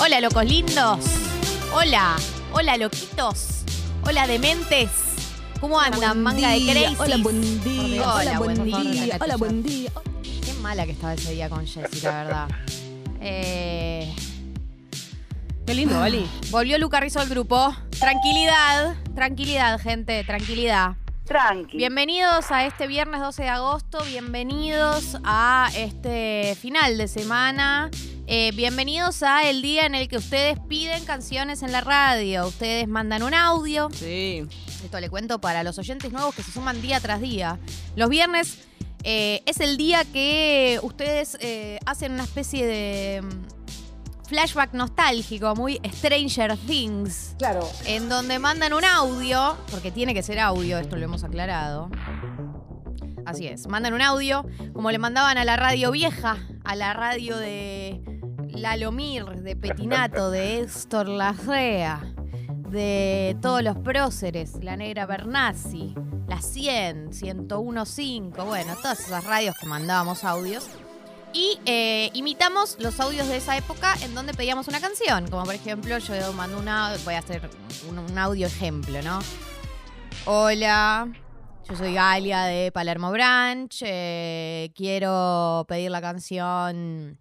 Hola, locos lindos. Hola, hola, loquitos. Hola, dementes. ¿Cómo andan, manga de crazy? Hola, buen día. Hola, Hola, buen buen día. día. Hola, buen día. Qué mala que estaba ese día con Jessy, la verdad. Eh, Qué lindo, Ali. volvió Luca Rizzo al grupo. Tranquilidad, tranquilidad, gente, tranquilidad. Tranqui. Bienvenidos a este viernes 12 de agosto, bienvenidos a este final de semana, eh, bienvenidos a el día en el que ustedes piden canciones en la radio, ustedes mandan un audio, Sí. esto le cuento para los oyentes nuevos que se suman día tras día. Los viernes eh, es el día que ustedes eh, hacen una especie de mm, flashback nostálgico, muy Stranger Things Claro. en donde mandan un audio, porque tiene que ser audio, esto lo hemos aclarado. Así es, mandan un audio, como le mandaban a la radio vieja, a la radio de Lalomir, de Petinato, de Héctor Larrea, de todos los próceres, la negra Bernasi, la 100, 101.5, bueno, todas esas radios que mandábamos audios. Y eh, imitamos los audios de esa época en donde pedíamos una canción. Como por ejemplo, yo mando una. Voy a hacer un, un audio ejemplo, ¿no? Hola, yo soy Galia de Palermo Branch. eh, quiero pedir la canción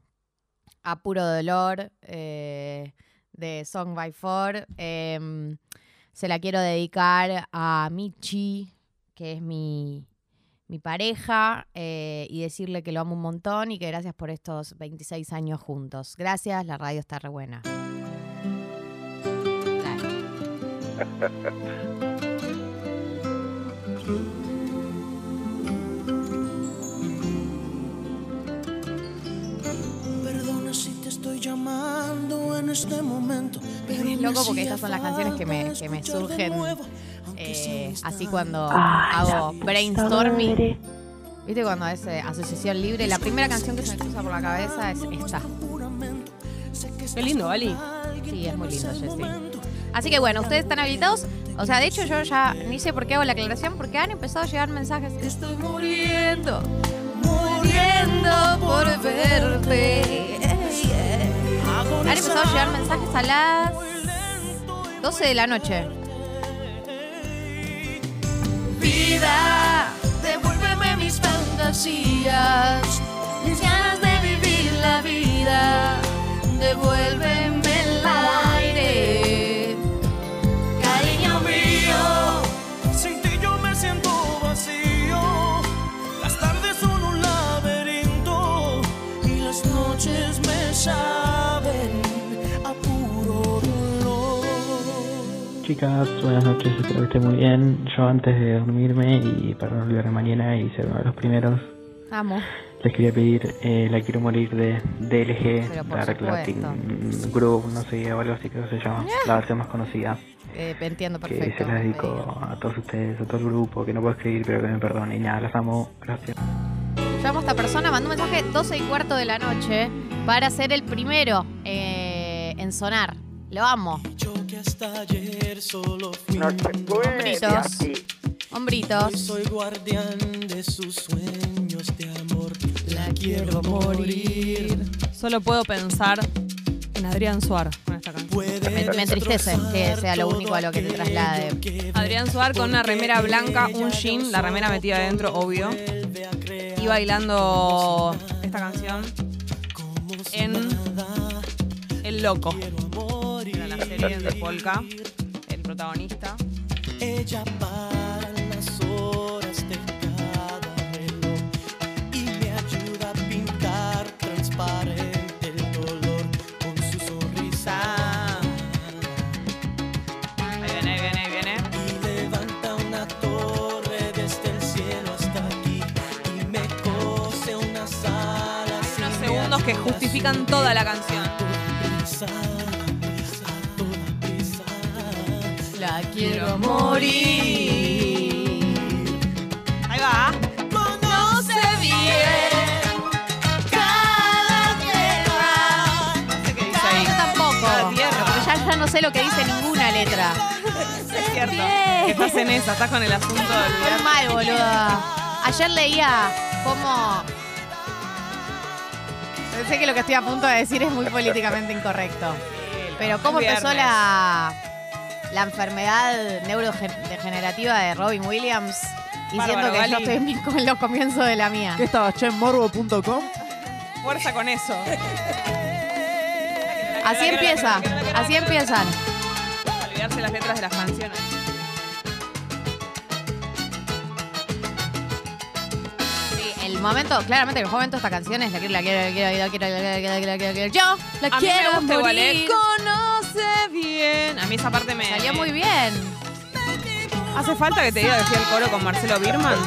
A Puro Dolor eh, de Song by Four. Em, se la quiero dedicar a Michi, que es mi, mi pareja eh, y decirle que lo amo un montón y que gracias por estos 26 años juntos. Gracias, la radio está re buena. en este momento. Pero Es loco porque estas son las canciones que me, que me surgen eh, así cuando Ay, hago brainstorming. madre. ¿Viste cuando es eh, asociación libre? La primera canción que se me cruza por la cabeza es esta. Qué lindo, Ali. Sí, es muy lindo, Jessy. Así que bueno, ustedes están habilitados. O sea, de hecho yo ya ni sé por qué hago la aclaración, porque han empezado a llegar mensajes. Estoy muriendo, muriendo por verte. Han empezado a llegar mensajes a las 12 de la noche. Vida, devuélveme mis fantasías, mis ganas de vivir la vida. Chicas, buenas noches, espero que estén muy bien. Yo antes de dormirme y para no olvidar mañana y ser uno de los primeros, Amo. les quería pedir eh, La Quiero Morir de DLG, Dark. Latin Group, no sé, o algo así que se llama, la versión más conocida, Eh, entiendo que perfecto. se la dedico a todos ustedes, a todo el grupo, que no puedo escribir, pero que me perdonen. Y nada, las amo, gracias. Llamo a esta persona, mandó un mensaje 12 y cuarto de la noche para ser el primero eh, en sonar. Lo amo. Yo que hasta ayer solo fui No se puede. Hombritos. así. Hombritos. Soy guardián de sus sueños de amor. La quiero morir. Solo puedo pensar en Adrián Suar con esta canción. Me entristece que sea lo único a lo que te traslade. Adrián Suar con una remera blanca, un jean, la remera metida adentro, obvio. Y bailando esta canción en El Loco. Serie de Polka, el protagonista. Ella para las horas de cada reloj y me ayuda a pintar transparente el dolor con su sonrisa. Ahí viene, ahí viene, ahí viene. Y levanta una torre desde el cielo hasta aquí y me cose unas alas. y Unos segundos que justifican toda la canción. La quiero morir. Ahí va. Conoce bien cada tierra. No sé qué dice ahí. Yo tampoco. Tierra. Porque ya, ya no sé lo que dice ninguna letra. Es cierto. Bien. Estás en esa, estás con el asunto del Qué mal, boluda. Ayer leía cómo. Sé que lo que estoy a punto de decir es muy políticamente incorrecto. Pero ¿cómo empezó la, la enfermedad neurodegenerativa de Robin Williams? Diciendo Bárbaro, que yo Gali. estoy en con los comienzos de la mía. ¿Qué estaba? ¿Morbo.com? Fuerza con eso. Así empieza, así empiezan. Olvidarse las letras de las canciones. Momento, claramente el momento de esta canción es la quiero, la quiero, la quiero, la quiero, la quiero, la quiero, la quiero, la quiero. Yo la A mí me quiero gusta igual, ¿eh? Conoce bien. A mí esa parte me... Salió muy bien. ¿Hace falta que te diga que fui al coro con Marcelo Birman?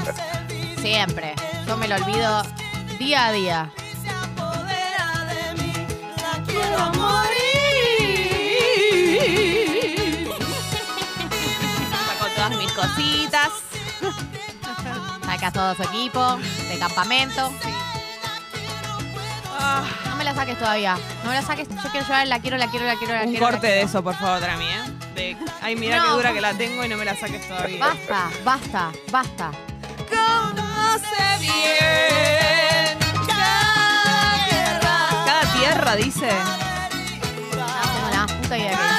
Siempre. Yo me lo olvido día a día. Saco todas mis cositas. Saca todo su equipo de campamento. Ah, No me la saques todavía. No me la saques. Yo quiero llorar, la quiero, la quiero, la quiero, la un quiero. la corte de eso, por favor, Drami, ¿eh? De, ay, mira No. qué dura que la tengo y no me la saques todavía. Basta, basta, basta. Conoce bien cada tierra. Cada tierra, dice. No tengo la puta idea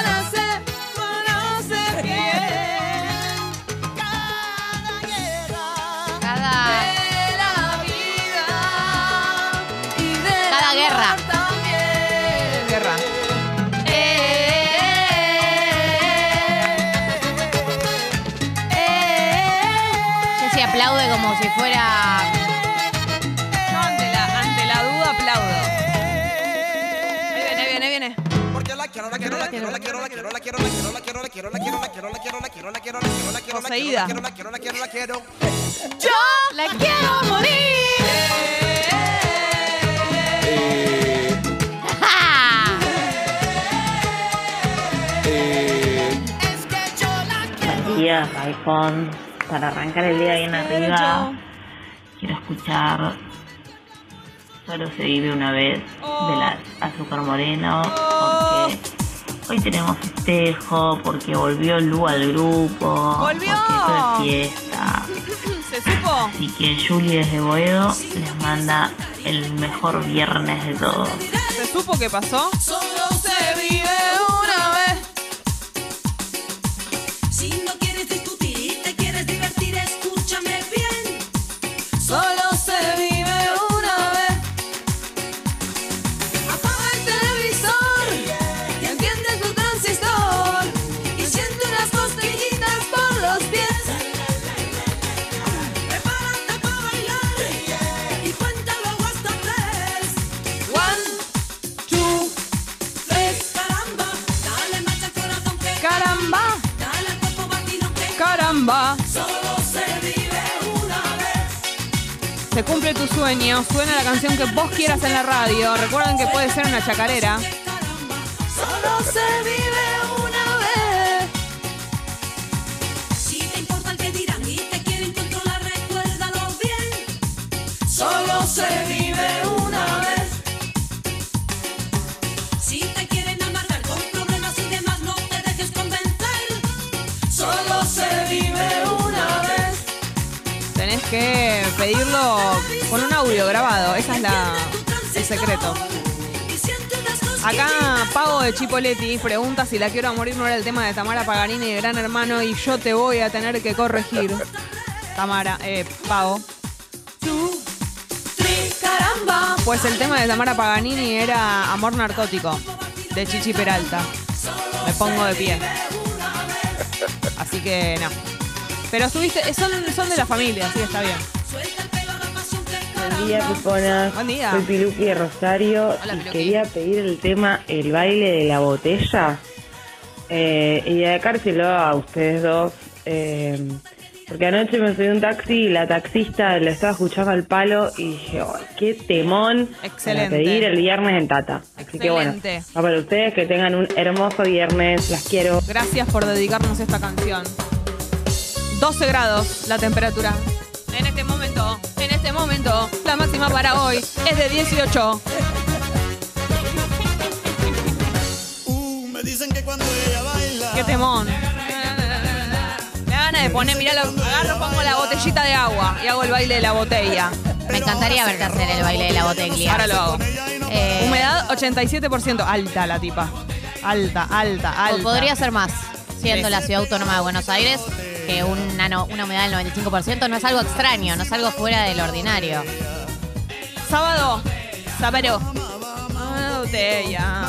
quiero, la quiero, la quiero, la quiero, la quiero, la quiero, la quiero, la quiero, la quiero, la quiero, la quiero, la quiero, la quiero, la quiero, Poseída. la quiero, la quiero, la quiero, la quiero. ¡Yo la quiero morir! IPhone. Para arrancar el día bien arriba, quiero escuchar Solo se vive una vez de las Azúcar Moreno, porque hoy tenemos festejo, porque volvió Lu al grupo, ¡Volvió! porque es fiesta. ¿Se supo? Así que Julie desde Boedo les manda el mejor viernes de todos. ¿Se supo qué pasó? Solo se vive una vez. Si no quieres solo se vive una vez. Se cumple tu sueño. Suena la canción que vos quieras en la radio. Recuerden que puede ser una chacarera. Solo se vive una vez. Si te importa el que dirán y te quieren controlar, recuérdalo bien. Solo se vive que pedirlo con un audio grabado. Esa es la, el secreto. Acá Pago de Chipoletti pregunta si la quiero a morir no era el tema de Tamara Paganini y Gran Hermano y yo te voy a tener que corregir. Tamara, eh, Pago. Pues el tema de Tamara Paganini era Amor Narcótico, de Chichi Peralta. Me pongo de pie. Así que no. Pero subiste, son, son de la familia, así que está bien. Buen día, Piponas. Buen día. Soy Piluqui de Rosario Hola, y Piluqui. quería pedir el tema El baile de la botella eh, y dedicárselo a ustedes dos. eh, porque anoche me subí un taxi y la taxista lo estaba escuchando al palo y dije, "Ay, qué temón Excelente. para pedir el viernes en Tata. Así que bueno, Excelente. para ustedes que tengan un hermoso viernes. Las quiero. Gracias por dedicarnos esta canción. 12 grados la temperatura. En este momento, en este momento, la máxima para hoy es de 18. Uh, me dicen que cuando ella baila. ¡Qué temón! Me da ganas de poner, mirá, lo, agarro, pongo la botellita de agua y hago el baile de la botella. Me encantaría verte hacer el baile de la botella. Ahora lo hago. Eh, Humedad 87%. Alta la tipa. Alta, alta, O alta. podría ser más, siendo Sí. la ciudad autónoma de Buenos Aires, que una, no- una humedad del 95% no es algo extraño, no es algo fuera del ordinario. Sábado, sábado. Ah, botella.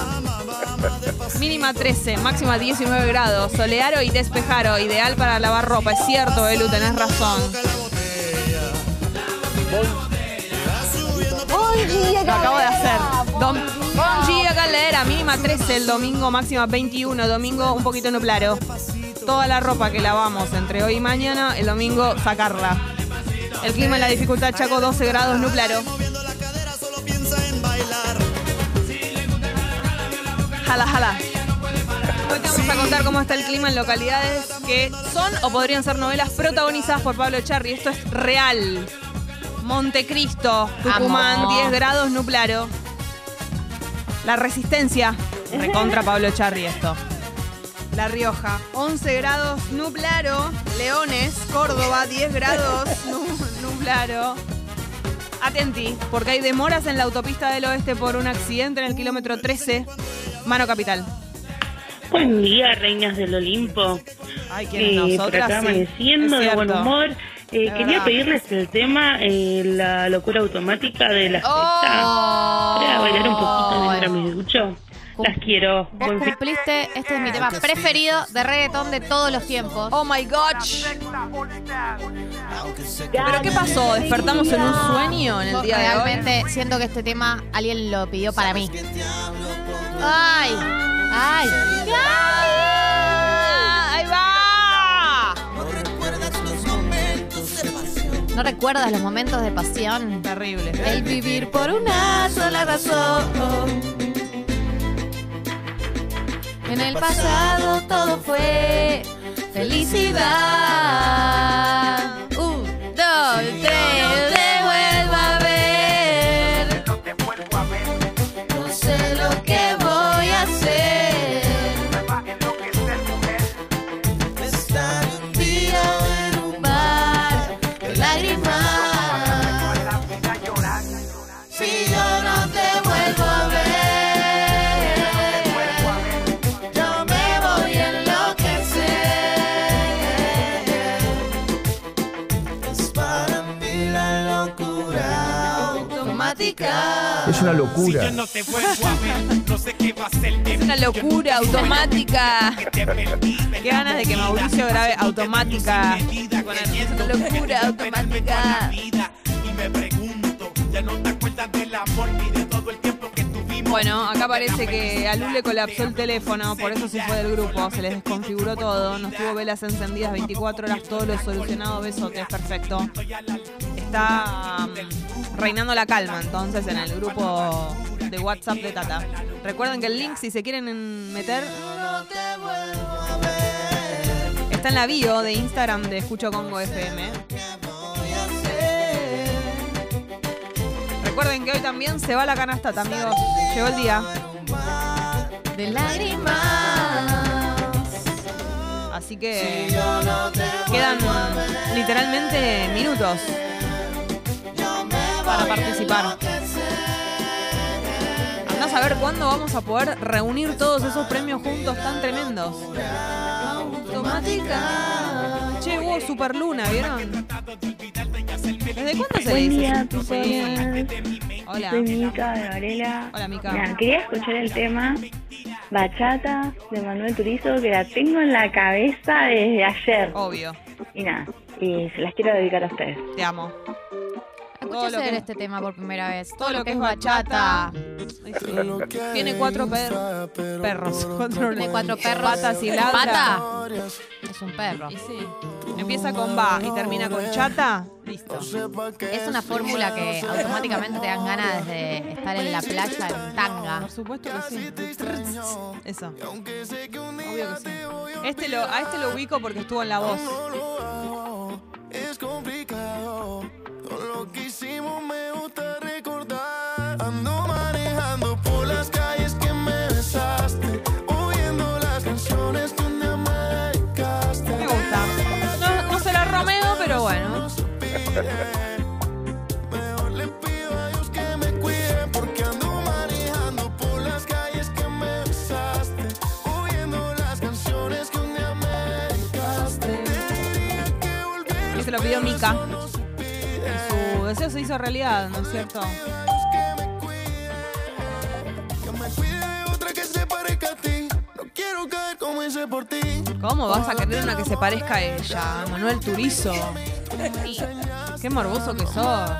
Mínima 13, máxima 19 grados. Solearo y despejaro, ideal para lavar ropa. Es cierto, Elu, tenés razón. Lo acabo de hacer. Dom Bom dia, galera. Mínima 13 el domingo, máxima 21. Domingo un poquito nublado. Toda la ropa que lavamos entre hoy y mañana, el domingo sacarla. El clima en la dificultad Chaco 12 grados nublado. Jala, jala. Hoy te vamos a contar cómo está el clima en localidades que son o podrían ser novelas protagonizadas por Pablo Charri. Esto es real. Montecristo, Tucumán, Amo. 10 grados nublado. La Resistencia, recontra Pablo Charri esto. La Rioja, 11 grados nublado. Leones, Córdoba, 10 grados nu- nublado. Atenti, porque hay demoras en la autopista del oeste por un accidente en el kilómetro 13, Mano Capital. Buen día, reinas del Olimpo. Ay, ¿quiénes Eh, por nosotras? acá amaneciendo de buen humor. Eh, quería pedirles el tema eh, La locura automática de la Oh. fiesta. Para bailar un poquito mientras me ducho. Las quiero. Vos Buen fin. cumpliste, este es mi tema preferido de reggaetón de todos los tiempos. Oh my gosh. ¿Pero qué pasó? ¿Despertamos en un sueño en el día de hoy? realmente siento que este tema alguien lo pidió para mí. ¡Ay! ¡Ay! ¡Ah! ¡Ahí va! ¿No recuerdas los momentos de pasión? Terrible. El vivir por una sola razón. En el pasado todo fue felicidad. Un, dos, tres, automática. Es una locura. Si yo no te vuelvo a ver, no sé qué va a ser de Es una locura automática. Qué ganas de que Mauricio grabe automática. con Una locura automática. Y me pregunto, ya no te acuerdas del amor ni de todo el tiempo que tuvimos. Bueno, acá parece que a Lu le colapsó el teléfono, por eso se fue del grupo, se les desconfiguró todo, nos tuvo velas encendidas 24 horas, todo lo solucionado, besotes, perfecto. Está mm, reinando la calma entonces en el grupo de WhatsApp de Tata. Recuerden que el link, si se quieren meter, está en la bio de Instagram de Escucho Congo FM. Recuerden que hoy también se va la canastata, amigos. Llegó el día. De lágrimas. Así que quedan literalmente minutos para participar. Andás a ver cuándo vamos a poder reunir todos esos premios juntos tan tremendos. Automática. Che, hubo Super Luna, ¿vieron? ¿Desde cuándo se Buen dice? Sí. Hola. Soy Mica de Varela. Hola, Mica. Mira, quería escuchar el tema Bachata de Manuel Turizo, que la tengo en la cabeza desde ayer. Obvio. Y nada, y se las quiero dedicar a ustedes. Te amo. Escuché hacer que- este tema por primera vez. Todo lo que es bachata. Tiene cuatro per- perros. Cuatro, Tiene cuatro perros. Patas y ladra. Pata es un perro. Y sí. Empieza con va y termina con chata. Listo. Es una fórmula que automáticamente te dan ganas de estar en la playa en tanga. Por supuesto que sí. Eso. Obvio que sí. Este lo, a este lo ubico porque estuvo en la voz. Es complicado. Lo que hicimos me gusta recordar. Ando deseo se hizo realidad, ¿no es cierto? ¿Cómo vas a querer una que se parezca a ella? Manuel Turizo. Qué morboso que sos.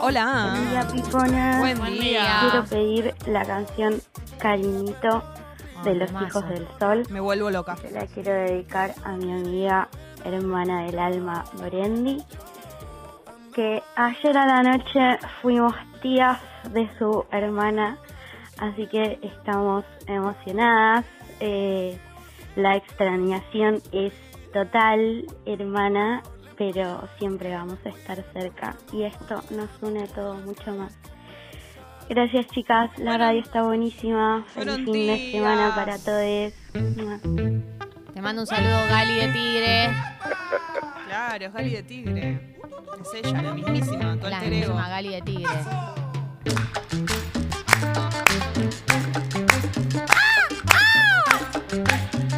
Hola. Hola, Picona. Buen Buen día. día. Quiero pedir la canción Cariñito de Los. Hijos del Sol. Me vuelvo loca. Se la quiero dedicar a mi amiga, hermana del alma, Lorendi. Que ayer a la noche fuimos tías de su hermana, así que estamos emocionadas. Eh, la extrañación es total, hermana, pero siempre vamos a estar cerca y esto nos une a todos mucho más. Gracias chicas, la Bueno. radio está buenísima. Feliz fin de semana para todos. Te mando un saludo, Gali de Tigre. Claro, es Gali de Tigre. Es ella, la mismísima, tu La alter ego. misma Gali de Tigre.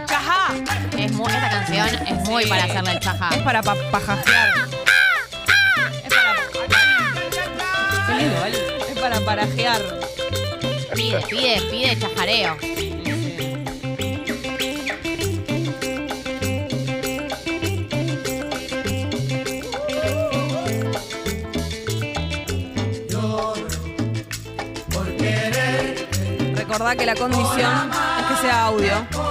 ¡Chajá! Es muy, esta canción es muy Sí. para hacerle el chajá. Es para pa pajajear. Es para. Qué lindo, Gali. Para parajear. Pide, pide, pide chajareo. Recordá que la condición es que sea audio.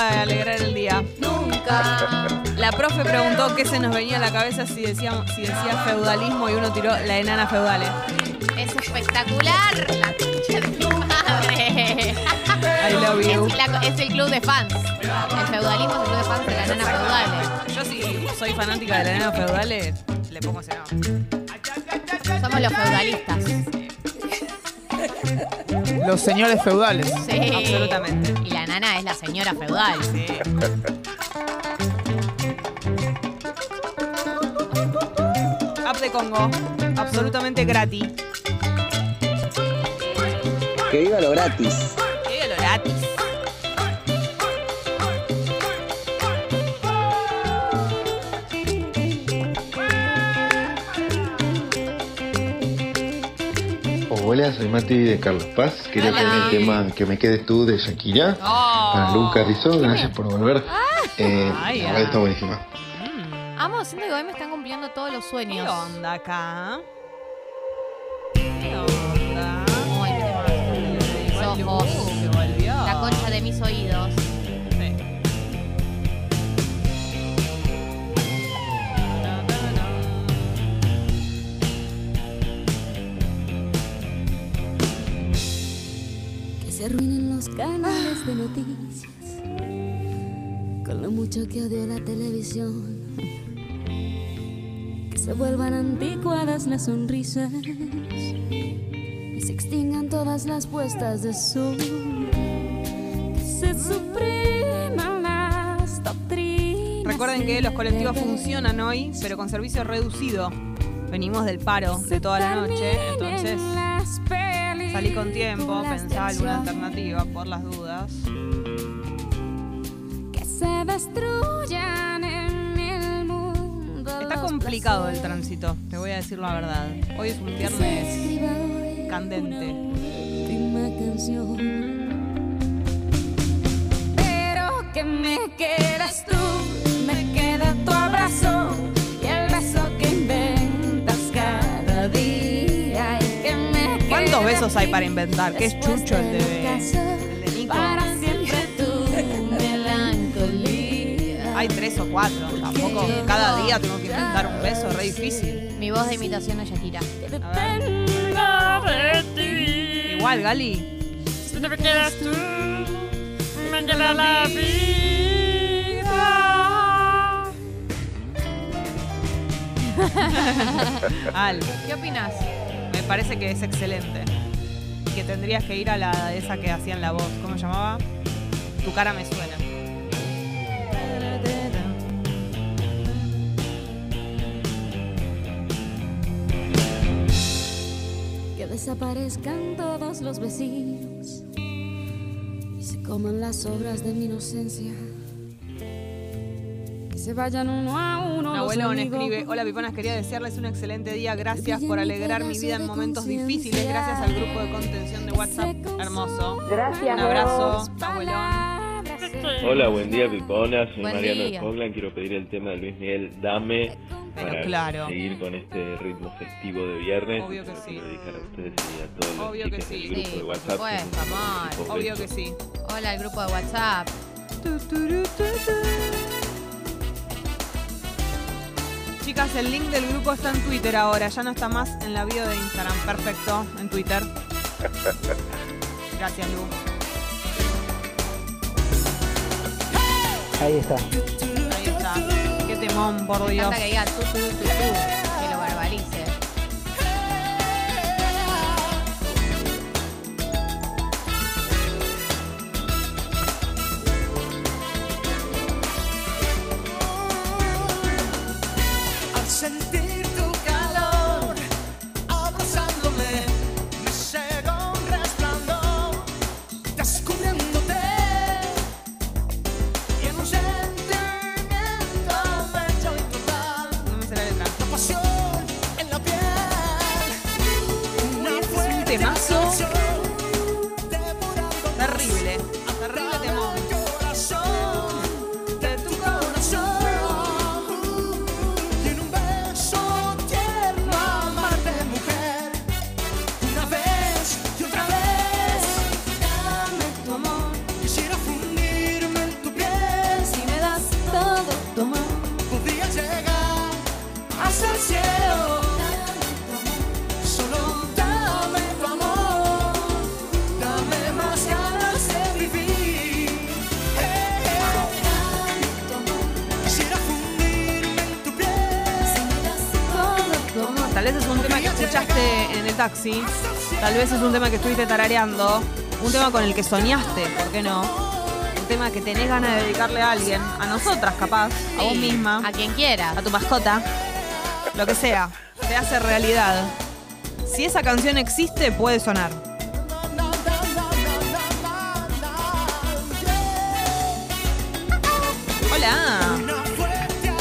Acaba de alegrar el día. Nunca. La profe preguntó qué se nos venía a la cabeza si decíamos, si decía feudalismo y uno tiró la enana feudales. Es espectacular. La concha de mi madre. I love you. Es, la- es el club de fans. El feudalismo es el club de fans de la nana feudales. Yo si soy fanática de la enana feudales, le pongo ese nombre. Somos los feudalistas. Los señores feudales. Sí. Absolutamente. Y la es la señora feudal. Sí. App de Congo, absolutamente gratis. Que viva lo gratis. ¿Qué lo gratis? Hola, soy Mati de Carlos Paz. Quería Hola. poner el tema Que me quedes tú de Shakira. Oh. Para Luca Rizzo, gracias por volver. Eh, Ay, la ah. verdad está buenísima. Amo, siento que hoy me están cumpliendo todos los ¿Qué sueños. onda acá? ¿Qué onda? Muy mis ojos. Que volvió. La concha de mis oídos. Sí. Que se arruinen los canales de noticias. Con lo mucho que odio la televisión. Que se vuelvan anticuadas las sonrisas. Y se extingan todas las puestas de sol. Que se supriman las doctrinas. Recuerden que los colectivos funcionan hoy, pero con servicio reducido. Venimos del paro de toda la noche, entonces salí con tiempo, pensá alguna alternativa por las dudas. Que se destruyan en el mundo. Está complicado el tránsito, te voy a decir la verdad. Hoy es un viernes candente. Pero que me quedas tú, me queda tu abrazo ¿Cuántos quede besos hay para inventar? ¿Qué es Chucho el de, el de Nico? Para siempre tu melancolía. Hay tres o cuatro, tampoco cada día tengo que inventar un beso, re difícil. Mi voz de imitación de Shakira. A ver. Igual, Gali. Si no me quedas tú, me queda la vida. Al, ¿Qué opinas? me parece que es excelente. Que tendrías que ir a la esa que hacían la voz. ¿Cómo se llamaba? Tu cara me suena. Que desaparezcan todos los vecinos y se coman las obras de mi inocencia. Se vayan uno a uno. Abuelón escribe, hola Piponas, quería desearles un excelente día, gracias por alegrar mi vida en momentos difíciles, gracias al grupo de contención de WhatsApp, hermoso. Gracias, Un abrazo, abuelón. Hola, buen día Pipona, soy Buen Mariano día. de Fogland, quiero pedir el tema de Luis Miguel, Dame, Pero para claro. seguir con este ritmo festivo de viernes. Obvio que sí. dedicar a ustedes y a todos los Obvio que sí. del grupo Sí, de WhatsApp. supuesto, amor. Obvio que sí. Hola, el grupo de WhatsApp. Chicas, el link del grupo está en Twitter ahora, ya no está más en la bio de Instagram. Perfecto, en Twitter. Gracias, Lu. Ahí está. Ahí está. Qué temón, por Me Dios. encanta que diga temazo. Terrible. Terrible Tal vez es un tema que estuviste tarareando. Un tema con el que soñaste, ¿por qué no? Un tema que tenés ganas de dedicarle a alguien. A nosotras, capaz. A vos misma. A quien quiera. A tu mascota. Lo que sea. Se hace realidad. Si esa canción existe, puede sonar.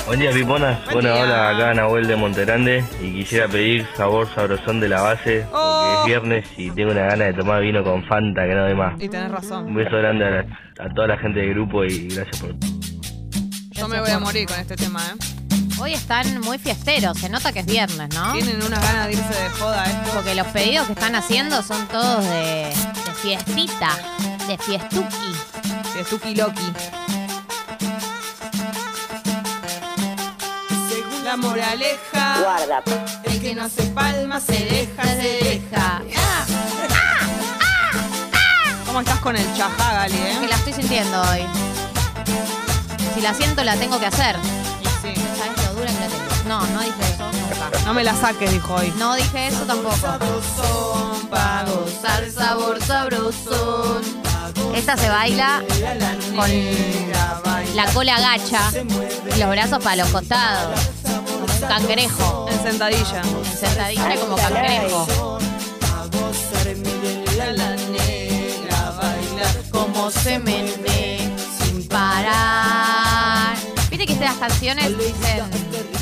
Buen día, Piponas. Buen bueno, día. hola, acá Nahuel de Monterande y quisiera pedir sabor sabrosón de la base porque Oh. es viernes y tengo una gana de tomar vino con Fanta que no de más. Y tenés razón. Un beso grande a, la- a toda la gente del grupo y gracias por Yo me voy a morir con este tema, ¿eh? Hoy están muy fiesteros, se nota que es viernes, ¿no? Tienen unas ganas de irse de joda, ¿eh? Porque los pedidos que están haciendo son todos de, de fiestita, de fiestuki. De Tuki Loki. La moraleja. Guarda. El que no hace palmas se deja, se deja. ¿Cómo estás con el chajá, Gali, Que eh? la estoy sintiendo hoy. Si la siento, la tengo que hacer. Sí. ¿Sabes lo dura que la tengo? No, no dije eso nunca. No me la saques, dijo hoy. No dije eso tampoco. Pa' gozar sabor sabrosón. Esta se baila con la cola gacha y los brazos para los costados. Cangrejo. En sentadilla. En sentadilla como cangrejo. La negra baila Como se menea sin parar. Viste que estas canciones dicen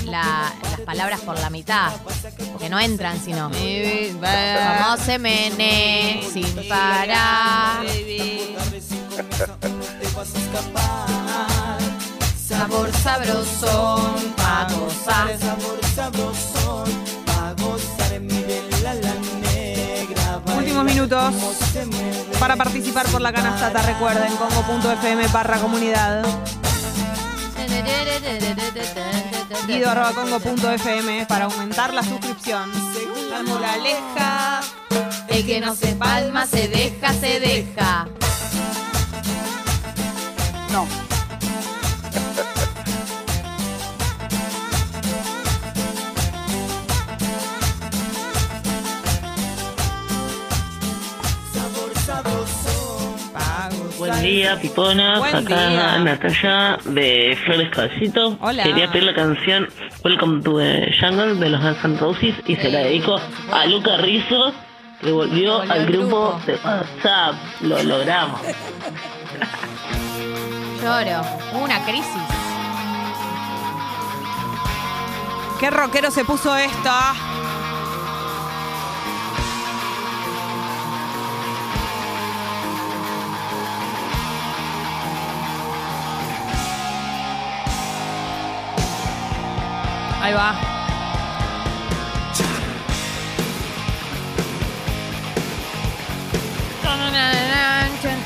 la- las palabras por la mitad. Porque no entran, sino. Como se menea sin parar. Sabor sabrosón pa' gozar. Últimos minutos para participar por la canastata. Recuerden, congo.fm barra comunidad. Guido arroba congo.fm para aumentar la suscripción. La moraleja. El que no se palma se deja, se deja. No. Día, Piponas. Buen Acá día. Natalia de Flores Caballito. Hola. Quería pedir la canción Welcome to the Jungle de los Guns N' Roses y se la dedico a Luca Rizzo que volvió Volvió al grupo grupo. de WhatsApp. Lo logramos. Lloro. Una crisis. ¿Qué rockero se puso esto? Ahí va.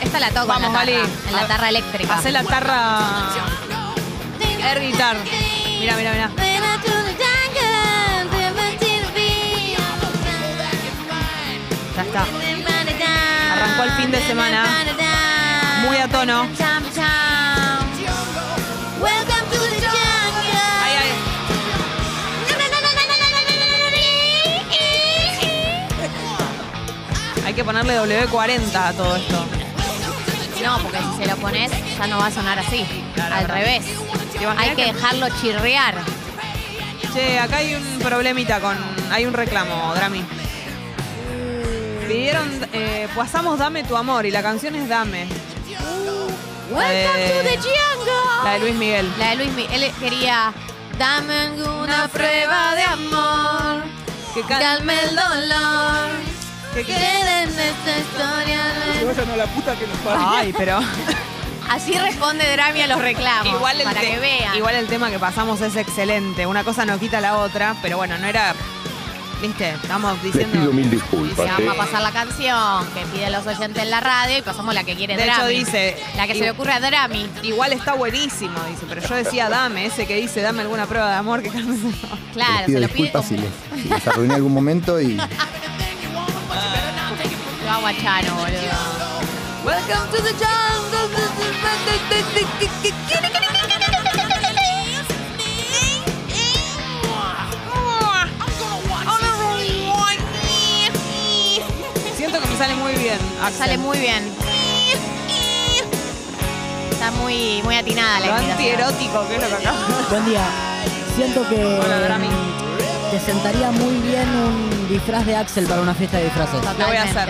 Esta la toco Vamos, en la tarra, en la tarra eléctrica. Hacé la tarra. Air guitar. Mira, mira, mira. Ya está. Arrancó el fin de semana. Muy a tono. Que ponerle W40 a todo esto. No, porque si se lo pones ya no va a sonar así. Al revés. Hay que que- dejarlo chirriar. Che, acá hay un problemita con. Hay un reclamo, Drami. Pidieron. Eh, pasamos Dame tu amor y la canción es Dame. De- to the jungle. La de Luis Miguel. La de Luis Miguel. Él quería dame una prueba de amor que calme el dolor. Que quede en esta historia. vayan a la puta que nos. Ay, pero. Así responde Drami a los reclamos. Igual el, para que vean. igual el tema que pasamos es excelente. Una cosa no quita la otra, pero bueno, no era. ¿Viste? Estamos Les pido diciendo. mil Dice, disculpas. vamos ¿eh? a pasar la canción que piden los oyentes en la radio y pasamos la que quiere De hecho, dice. La que se le ocurre a Drami. Igual está buenísimo, dice. Pero yo decía, dame, ese que dice, dame alguna prueba de amor que. Claro, Les pido se lo pide disculpas como... si les, si les arruiné en algún momento y Lo hago a Chano, boludo. Welcome to the Siento que me sale muy bien. Axel. Sale muy bien. Está muy, muy atinada la Lo imitación. antierótico que es lo que acá. Buen día. Siento que Hola, Drami. Te sentaría muy bien un disfraz de Axel para una fiesta de disfraces. Lo voy a hacer.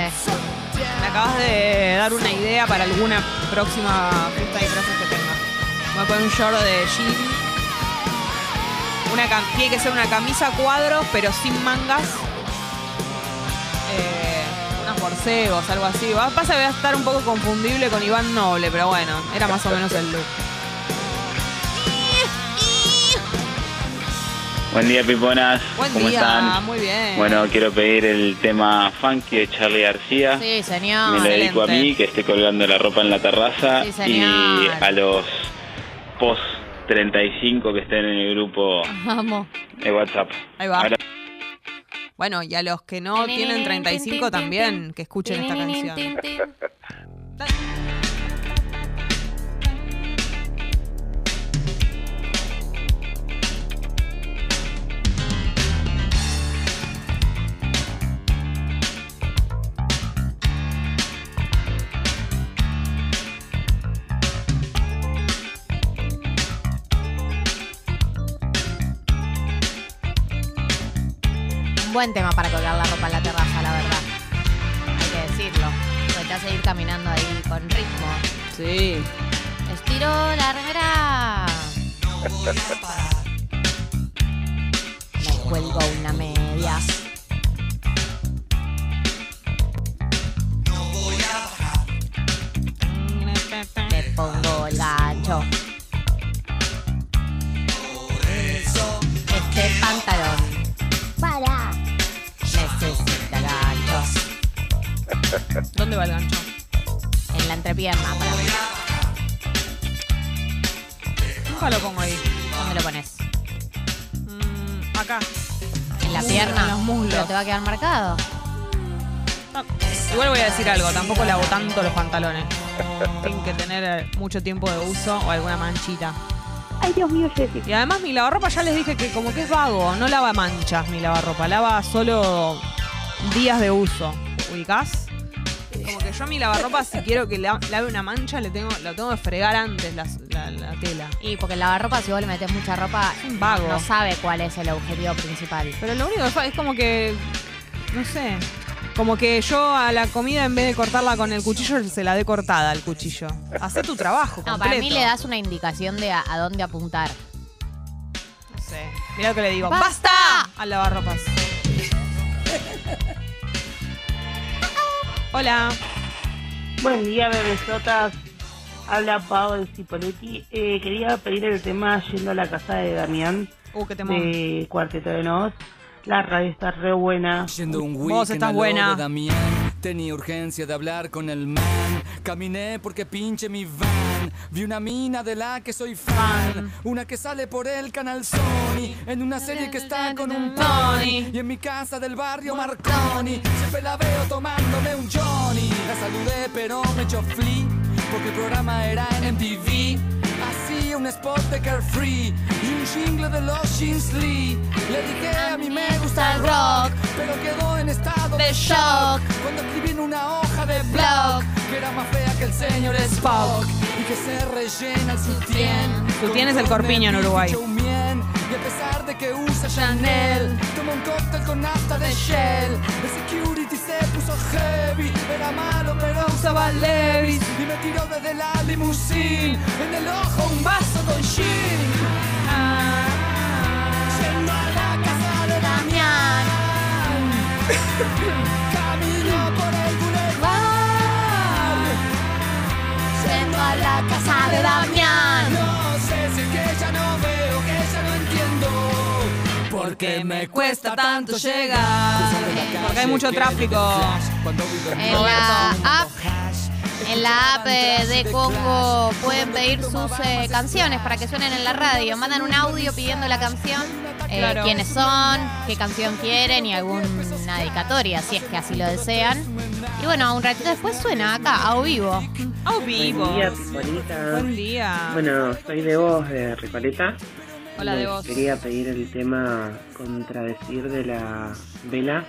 Me acabas de dar una idea para alguna próxima fiesta de disfraces que tenga. Voy a poner un short de jean. Una tiene que ser una camisa cuadros, pero sin mangas. Eh, unos borcegos, algo así. Va- Pasa que voy a estar un poco confundible con Iván Noble, pero bueno, era más o menos el look. Buen día, Piponas. Buen ¿Cómo día, están? muy bien. Bueno, quiero pedir el tema Funky de Charlie García. Sí, señor. Me lo dedico a mí, que estoy colgando la ropa en la terraza. Sí, y señor. a los post 35 que estén en el grupo Vamos. de WhatsApp. Ahí va. Ahora- Bueno, y a los que no tienen 35 también, que escuchen esta canción. Un buen tema para colgar la ropa en la terraza, la verdad. Hay que decirlo. Porque te hace ir caminando ahí con ritmo. Sí. Estiro la remera. Me cuelgo una media. ¿Dónde va el gancho? En la entrepierna para mí. Nunca lo pongo ahí. ¿Dónde lo pones? Mm, acá. En la Muslo, pierna. en los muslos. Pero te va a quedar marcado. Igual voy a decir algo, tampoco lavo tanto los pantalones. Tienen que tener eh, mucho tiempo de uso o alguna manchita. Ay, Dios mío, Jessy. Y además mi lavarropa ya les dije que como que es vago, no lava manchas mi lavarropa, lava solo días de uso. ¿Ubicás? Como que yo a mi lavarropa, si quiero que la- lave una mancha, le tengo, lo tengo que fregar antes la, la- la tela. Y porque el lavarropa, si vos le metés mucha ropa, un vago. no sabe cuál es el objetivo principal. Pero lo único que es como que. No sé. Como que yo a la comida, en vez de cortarla con el cuchillo, se la dé cortada al cuchillo. Hacé tu trabajo. No, completo. para mí le das una indicación de a, a dónde apuntar. No sé. Mira lo que le digo. ¡Basta! ¡Basta! Al lavarropas. Hola. Buen día, bebesotas. Habla Pau de Cipoletti. Eh, quería pedir el tema Yendo a la casa de Damián Uh, qué temón. de Cuarteto de Nos. La radio está re buena. Yendo un Vos estás buena. Damián, tenía urgencia de hablar con el man. Caminé porque pinche mi van. Vi una mina de la que soy fan. Una que sale por el canal Sony. En una serie que está con un pony. Y en mi casa del barrio Marconi. Siempre la veo tomándome un Johnny. La saludé pero me echó flea. Porque el programa era en MTV. Hacía un spot de Carefree y un jingle de los Jeans Lee. Le dije a mí me gusta el rock, pero quedó en estado de shock cuando escribí en una hoja de blog que era más fea que el señor Spock y que se rellena el sutién. Sutién es el corpiño en Uruguay. Y a pesar de que usa Chanel, toma un cóctel con nafta de Shell. Se puso heavy, era malo pero usaba Levis. Y me tiró desde la limusine, en el ojo un vaso con gin. Ah, yendo a la casa de Damián. Camino por el boulevard. Yendo a la casa de Damián. Porque me cuesta tanto llegar. Porque hay mucho tráfico. En la app, en la app eh, de Congo pueden pedir sus eh, canciones para que suenen en la radio. Mandan un audio pidiendo la canción, eh, Claro. quiénes son, qué canción quieren y alguna dedicatoria, si es que así lo desean. Y bueno, un ratito después suena acá, a vivo. A vivo. Buen día, Pipolita. Buen día. Bueno, soy de voz de Recoleta. Hola, de vos. Quería pedir el tema Contradecir de la Vela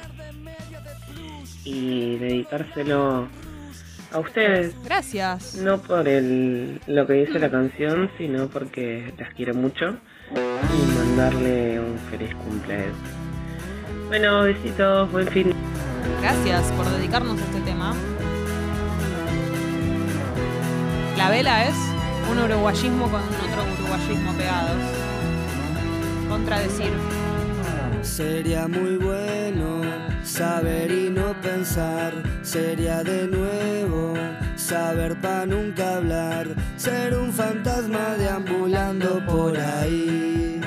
y dedicárselo a ustedes. Gracias. No por el, lo que dice la canción, sino porque las quiero mucho y mandarle un feliz cumpleaños. Bueno, besitos, buen fin. Gracias por dedicarnos a este tema. La vela es un uruguayismo con otro uruguayismo pegados. Contradecir. Sería muy bueno saber y no pensar. Sería de nuevo saber pa' nunca hablar. Ser un fantasma deambulando por ahí.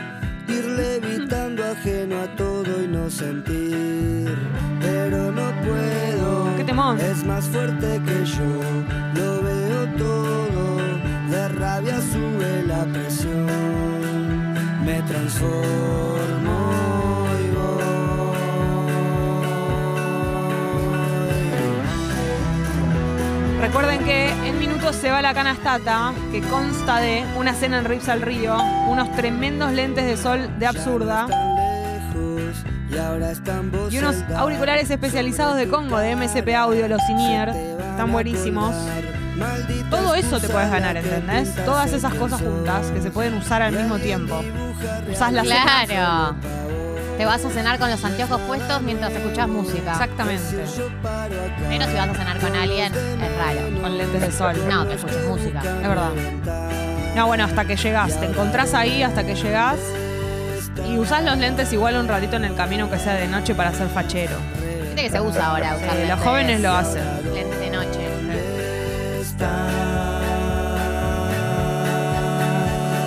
Ir levitando ajeno a todo y no sentir. Pero no puedo. ¿Qué temón? Es más fuerte que yo. Lo veo todo. De rabia sube la presión. Me transformo y Recuerden que en minutos se va la canastata, que consta de una cena en Rips al Río, unos tremendos lentes de sol de absurda y unos auriculares especializados de Congo de MSP Audio, los Sinier. Están buenísimos. Todo eso te puedes ganar, ¿entendés? Todas esas cosas juntas que se pueden usar al mismo tiempo. Usás la cena- Claro. Te vas a cenar con los anteojos puestos mientras escuchás música. Exactamente. Menos si vas a cenar con alguien, es raro. Con lentes de sol. No, que escuches música. Es verdad. No, bueno, hasta que llegás. Te encontrás ahí hasta que llegás. Y usás los lentes igual un ratito en el camino que sea de noche para ser fachero. Viste que se usa ahora usar los jóvenes lo hacen. Lentes.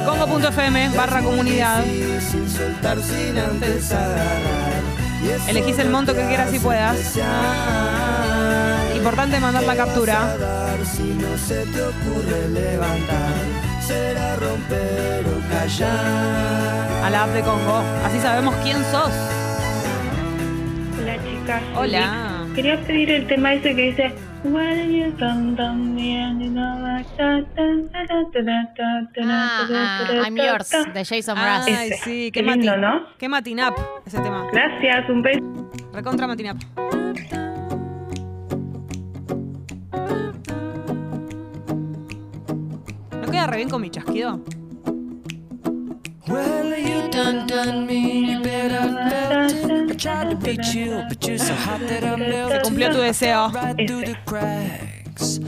Congo.fm barra comunidad. sin soltar sin antes agarrar. Y eso Elegís el monto que quieras y puedas. Importante mandar la captura. si no se te ocurre levantar. Será romper o callar. A la app de Congo. Así sabemos quién sos. Hola chicas. Hola. Quería pedir el tema ese que dice Ah, ah, I'm yours, de Jason Mraz. Ay, sí, qué, Qué lindo, matin- ¿no? Qué matinap ese tema. Gracias, un beso. Recontra matinap. ¿No queda re bien con mi chasquido? Well, you done done me, you bet I felt it. I tried to be chill, but you're so hot that I melted. cumplió tu deseo. Right through the cracks.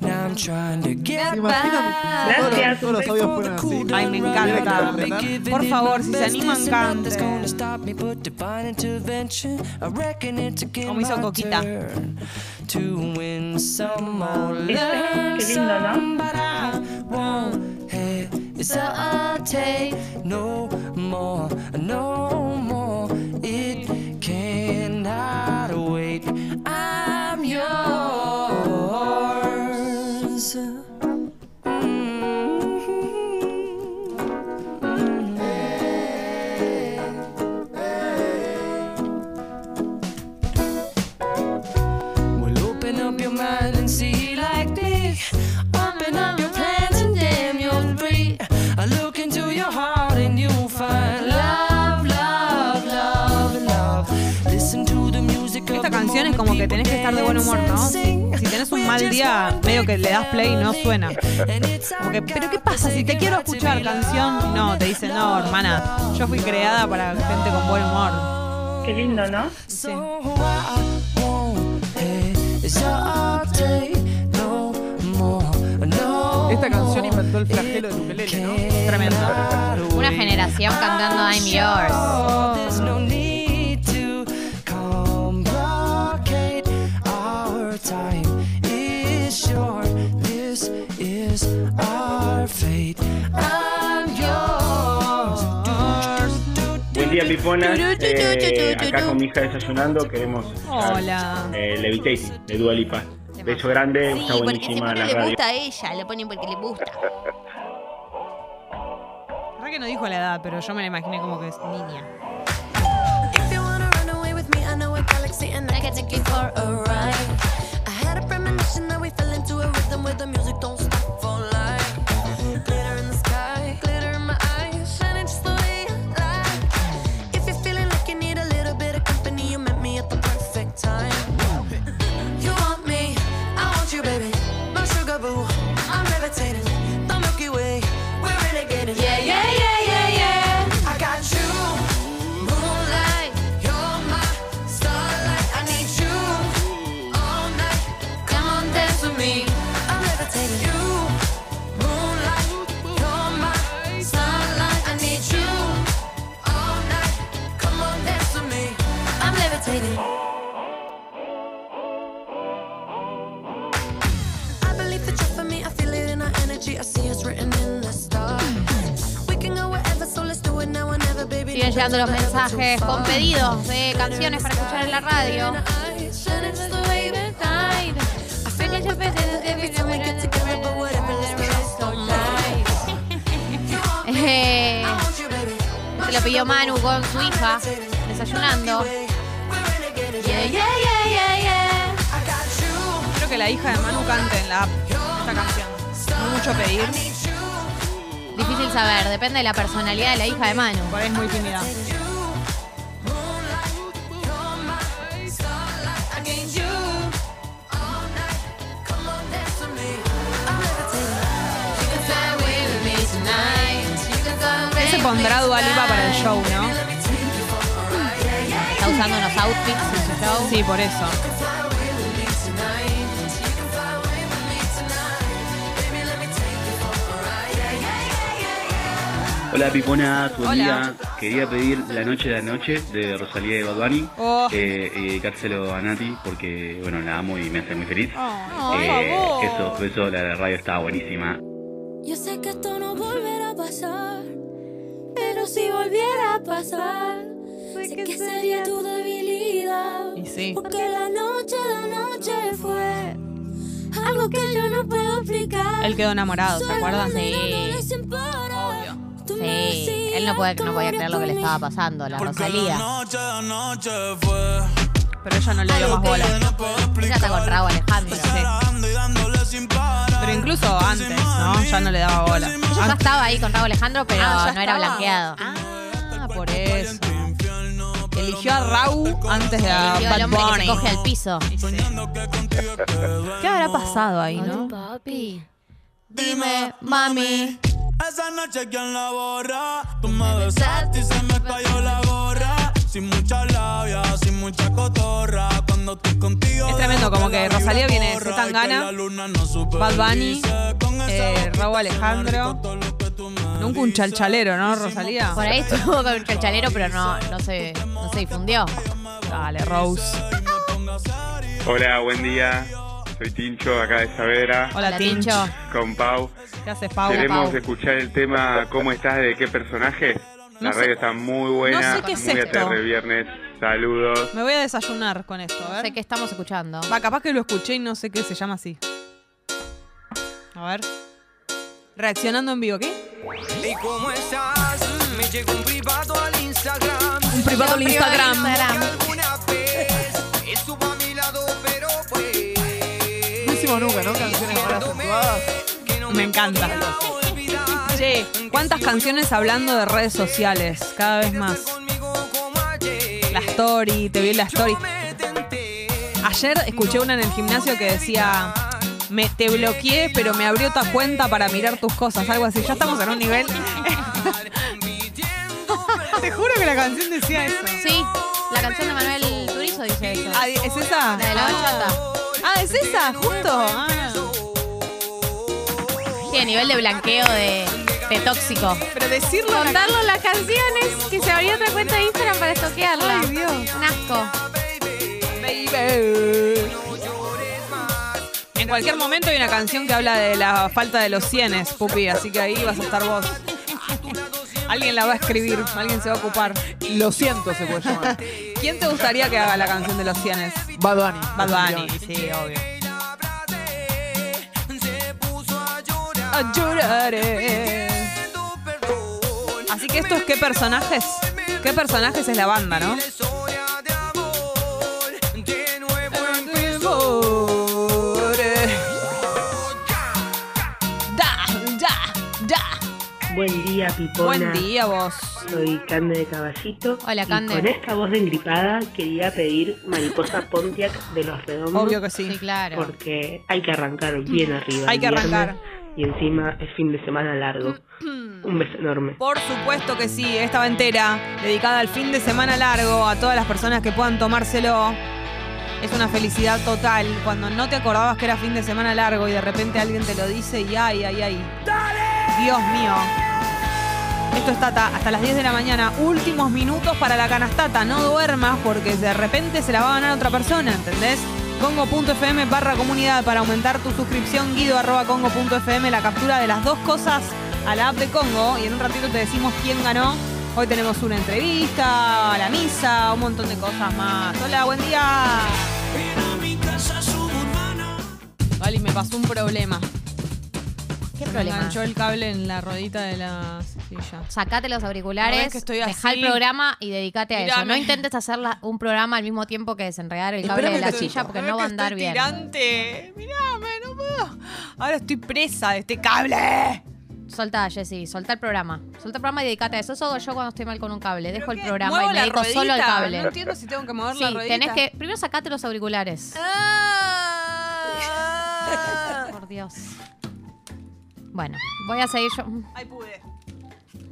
Now I'm trying to get ¿Se imaginan? Todos los- Gracias. Todos los audios fueron así. Ay, me encanta. Por favor, si se animan, That's gonna canten. stop me, but divine intervention. I reckon it's again Como hizo Coquita. to win some or Qué lindo, ¿no? Yes, I'll take no more, no que tenés que estar de buen humor, ¿no? Si sing. tenés un mal día, medio que le das play y no suena. Como que, pero ¿qué pasa? Si te quiero escuchar canción, no, te dicen, no, hermana, yo fui creada para gente con buen humor. Qué lindo, ¿no? Sí. Esta canción inventó el flagelo del ukelele, ¿no? Tremendo. Una generación cantando I'm yours. Día, Pipona. Eh, acá con mi hija desayunando queremos Hola. eh, Levitating de Dua Lipa. Beso grande, está buenísima la radio. a ella, le ponen porque le gusta. La verdad que no dijo la edad, pero yo me la imaginé como que es niña. Mensajes con pedidos de canciones para escuchar en la radio. Eh, se lo pidió Manu con su hija, desayunando. Quiero que la hija de Manu cante en la app esta canción. No mucho pedir, Difícil saber, depende de la personalidad de la hija de Manu. por ahí es muy tímida. Usando unos outfits en su show. Sí, por eso. Hola Piponas, buen Hola. día. Quería pedir La Noche de la Noche de Rosalía y Bad Bunny Oh. eh, y dedicárselo a Nati porque bueno la amo y me hace muy feliz. Oh, Eh, eso, eso, la radio estaba buenísima. Sería tu debilidad. Y sí. Porque la noche, la noche fue algo que yo no puedo explicar. Él quedó enamorado, ¿se acuerdan? Sí. Sí, él no, puede, no podía creer lo que le estaba pasando, la Rosalía. Pero ella no le dio más bola. Ella está con Raúl Alejandro. Pero incluso antes, ¿no? Ya no le daba bola. Ella ya estaba ahí con Raúl Alejandro, pero Ah, no era blanqueado. Ah. Eligió a Raúl antes de a Eligió al Bad hombre que se coge al piso. ¿Qué habrá pasado ahí, no? papi. Dime, mami. Esa noche quién la borra. Tú me besaste y se me cayó la gorra. Sin mucha labia, sin mucha cotorra. Cuando estoy contigo. Es tremendo, como que Rosalía viene de Bad Bunny, eh, Raúl Alejandro. Nunca un chalchalero, ¿no, Rosalía? Por ahí estuvo con el chalchalero, pero no, no, se, no se difundió. Dale, Rose. Hola, buen día. Soy Tincho, acá de Saavedra. Hola, Hola, Tincho. Tincho. Con Pau. ¿Qué haces, Pau? Queremos Pau. escuchar el tema ¿Cómo estás? ¿De qué personaje? La No sé- radio está muy buena. no sé qué es muy esto. Viernes. Saludos. Me voy a desayunar con esto, a ver. sé qué estamos escuchando. Va, capaz que lo escuché y no sé qué se llama así. A ver. Reaccionando en vivo, ¿qué? ¿Y cómo estás? Me llegó un privado al Instagram. Un privado al Instagram. Alguna vez estuvo a mi lado, pero pues. No hicimos nunca, ¿no? Canciones más acentuadas. Me encanta. Che, ¿cuántas canciones hablando de redes sociales? Cada vez más. La story, te vi la story. Ayer escuché una en el gimnasio que decía, me, te bloqueé, pero me abrió otra cuenta para mirar tus cosas, algo así. Ya estamos en un nivel. te juro que la canción decía eso. Sí, la canción de Manuel Turizo dice eso. Ah, ¿Es esa? La de la bachata. Ah, ¿es esa? Justo. Ah. Sí, a nivel de blanqueo de, de tóxico. Pero decirlo. Contarlo en las canciones, que se abrió otra cuenta de Instagram para estoquearla. Ay, Dios. Un asco. En cualquier momento hay una canción que habla de la falta de los cienes, Pupi, así que ahí vas a estar vos. Alguien la va a escribir, alguien se va a ocupar. Lo siento, se puede llamar. ¿Quién te gustaría que haga la canción de los cienes? Bad Bunny. Bad Bunny, sí, obvio. A lloraré. Así que estos, ¿qué personajes? ¿Qué personajes es la banda, no? Día, Pipona. Buen día, vos. Soy Cande de Caballito. Hola, y Cande. con esta voz de engripada quería pedir Mariposa Pontiac de los Redondos. Obvio que sí. Sí, claro. Porque hay que arrancar bien arriba. Hay que viernes, arrancar. Y encima es fin de semana largo. Un beso enorme. Por supuesto que sí, esta va entera, dedicada al fin de semana largo, a todas las personas que puedan tomárselo. Es una felicidad total cuando no te acordabas que era fin de semana largo y de repente alguien te lo dice y ay, ay, ay. Dios mío. Esto está ta- hasta las 10 de la mañana. Últimos minutos para la canastata. No duermas porque de repente se la va a ganar otra persona, ¿entendés? Congo.fm barra comunidad para aumentar tu suscripción. Guido arroba congo.fm la captura de las dos cosas a la app de Congo y en un ratito te decimos quién ganó. Hoy tenemos una entrevista, la misa, un montón de cosas más. Hola, buen día. Vale, me pasó un problema. ¿Qué Me problema? enganchó el cable en la rodita de la silla. Sacate los auriculares, ves que estoy dejá así. el programa y dedícate a eso. No intentes hacer la- un programa al mismo tiempo que desenredar el cable Espérame de la silla porque no va a andar bien. tirante. Mirame, no puedo. Ahora estoy presa de este cable. Solta, Jessy, solta el programa. Solta el programa y dedícate a eso. Eso hago yo cuando estoy mal con un cable. Dejo el programa y me dedico solo al cable. No entiendo si tengo que mover sí, la ruedita. tenés que. Primero sacate los auriculares. Ah. Por Dios. Bueno, voy a seguir yo. Ay, pude.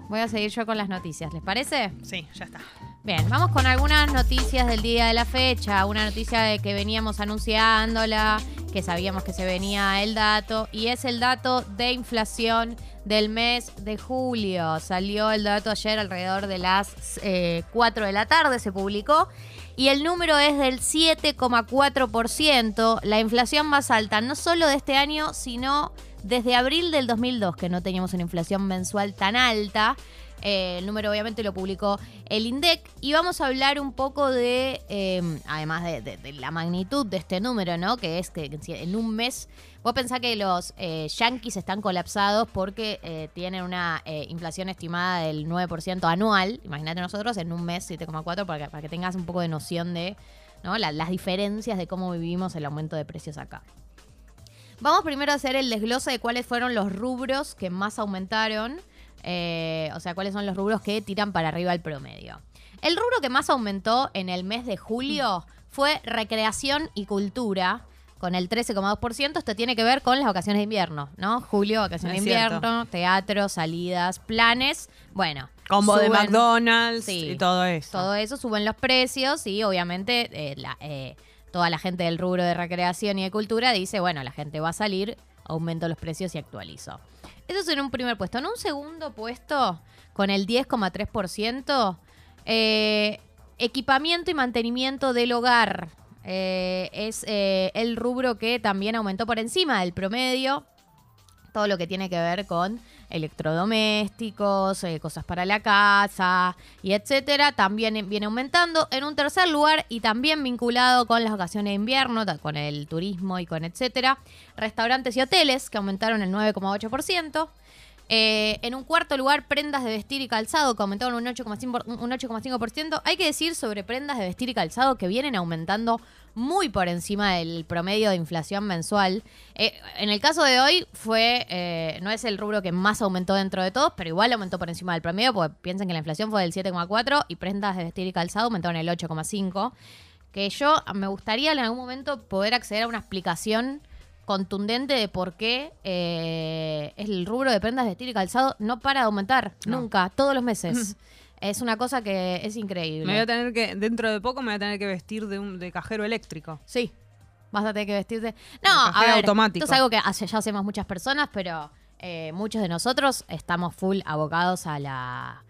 Voy a seguir yo con las noticias, ¿les parece? Sí, ya está. Bien, vamos con algunas noticias del día de la fecha. Una noticia de que veníamos anunciándola, que sabíamos que se venía el dato, y es el dato de inflación del mes de julio. Salió el dato ayer alrededor de las eh, 4 de la tarde, se publicó, y el número es del 7,4%, la inflación más alta, no solo de este año, sino desde abril del 2002, que no teníamos una inflación mensual tan alta. Eh, el número obviamente lo publicó el INDEC y vamos a hablar un poco de, eh, además de, la magnitud de este número, ¿no? Que es que en un mes, vos pensás que los eh, yanquis están colapsados porque eh, tienen una eh, inflación estimada del 9% anual. Imagínate nosotros en un mes 7,4% para, que- tengas un poco de noción de ¿no? La- las diferencias de cómo vivimos el aumento de precios acá. Vamos primero a hacer el desglose de cuáles fueron los rubros que más aumentaron. eh, o sea, cuáles son los rubros que tiran para arriba el promedio. El rubro que más aumentó en el mes de julio fue recreación y cultura. con el 13,2%. Esto tiene que ver con las vacaciones de invierno, ¿no? Julio, vacaciones Es de cierto. invierno, teatro, salidas, planes. Bueno. Combo de McDonald's Sí. y todo eso. Todo eso suben los precios y obviamente eh, la- eh, toda la gente del rubro de recreación y de cultura dice, bueno, la gente va a salir, aumento los precios y actualizo. Eso es en un primer puesto. En un segundo puesto, con el 10,3%, eh, equipamiento y mantenimiento del hogar. Eh, es eh, el rubro que también aumentó por encima del promedio todo lo que tiene que ver con electrodomésticos, eh, cosas para la casa y etcétera, también viene aumentando. En un tercer lugar y también vinculado con las vacaciones de invierno, con el turismo y con etcétera, restaurantes y hoteles que aumentaron el 9,8%. Eh, en un cuarto lugar, prendas de vestir y calzado, que aumentaron un 8,5%. un 8,5%. Hay que decir sobre prendas de vestir y calzado que vienen aumentando muy por encima del promedio de inflación mensual. Eh, en el caso de hoy, fue eh, no es el rubro que más aumentó dentro de todos, pero igual aumentó por encima del promedio, porque piensen que la inflación fue del 7,4% y prendas de vestir y calzado aumentaron el 8,5%. Que yo me gustaría en algún momento poder acceder a una explicación contundente de por qué eh, el rubro de prendas de vestir y calzado no para de aumentar nunca, todos los meses. es una cosa que es increíble. Me voy a tener que, dentro de poco me voy a tener que vestir de un de cajero eléctrico. Sí. Vas a tener que vestirte. No, a ver, automático. esto es algo que hace- ya hacemos muchas personas, pero eh, muchos de nosotros estamos full abocados a la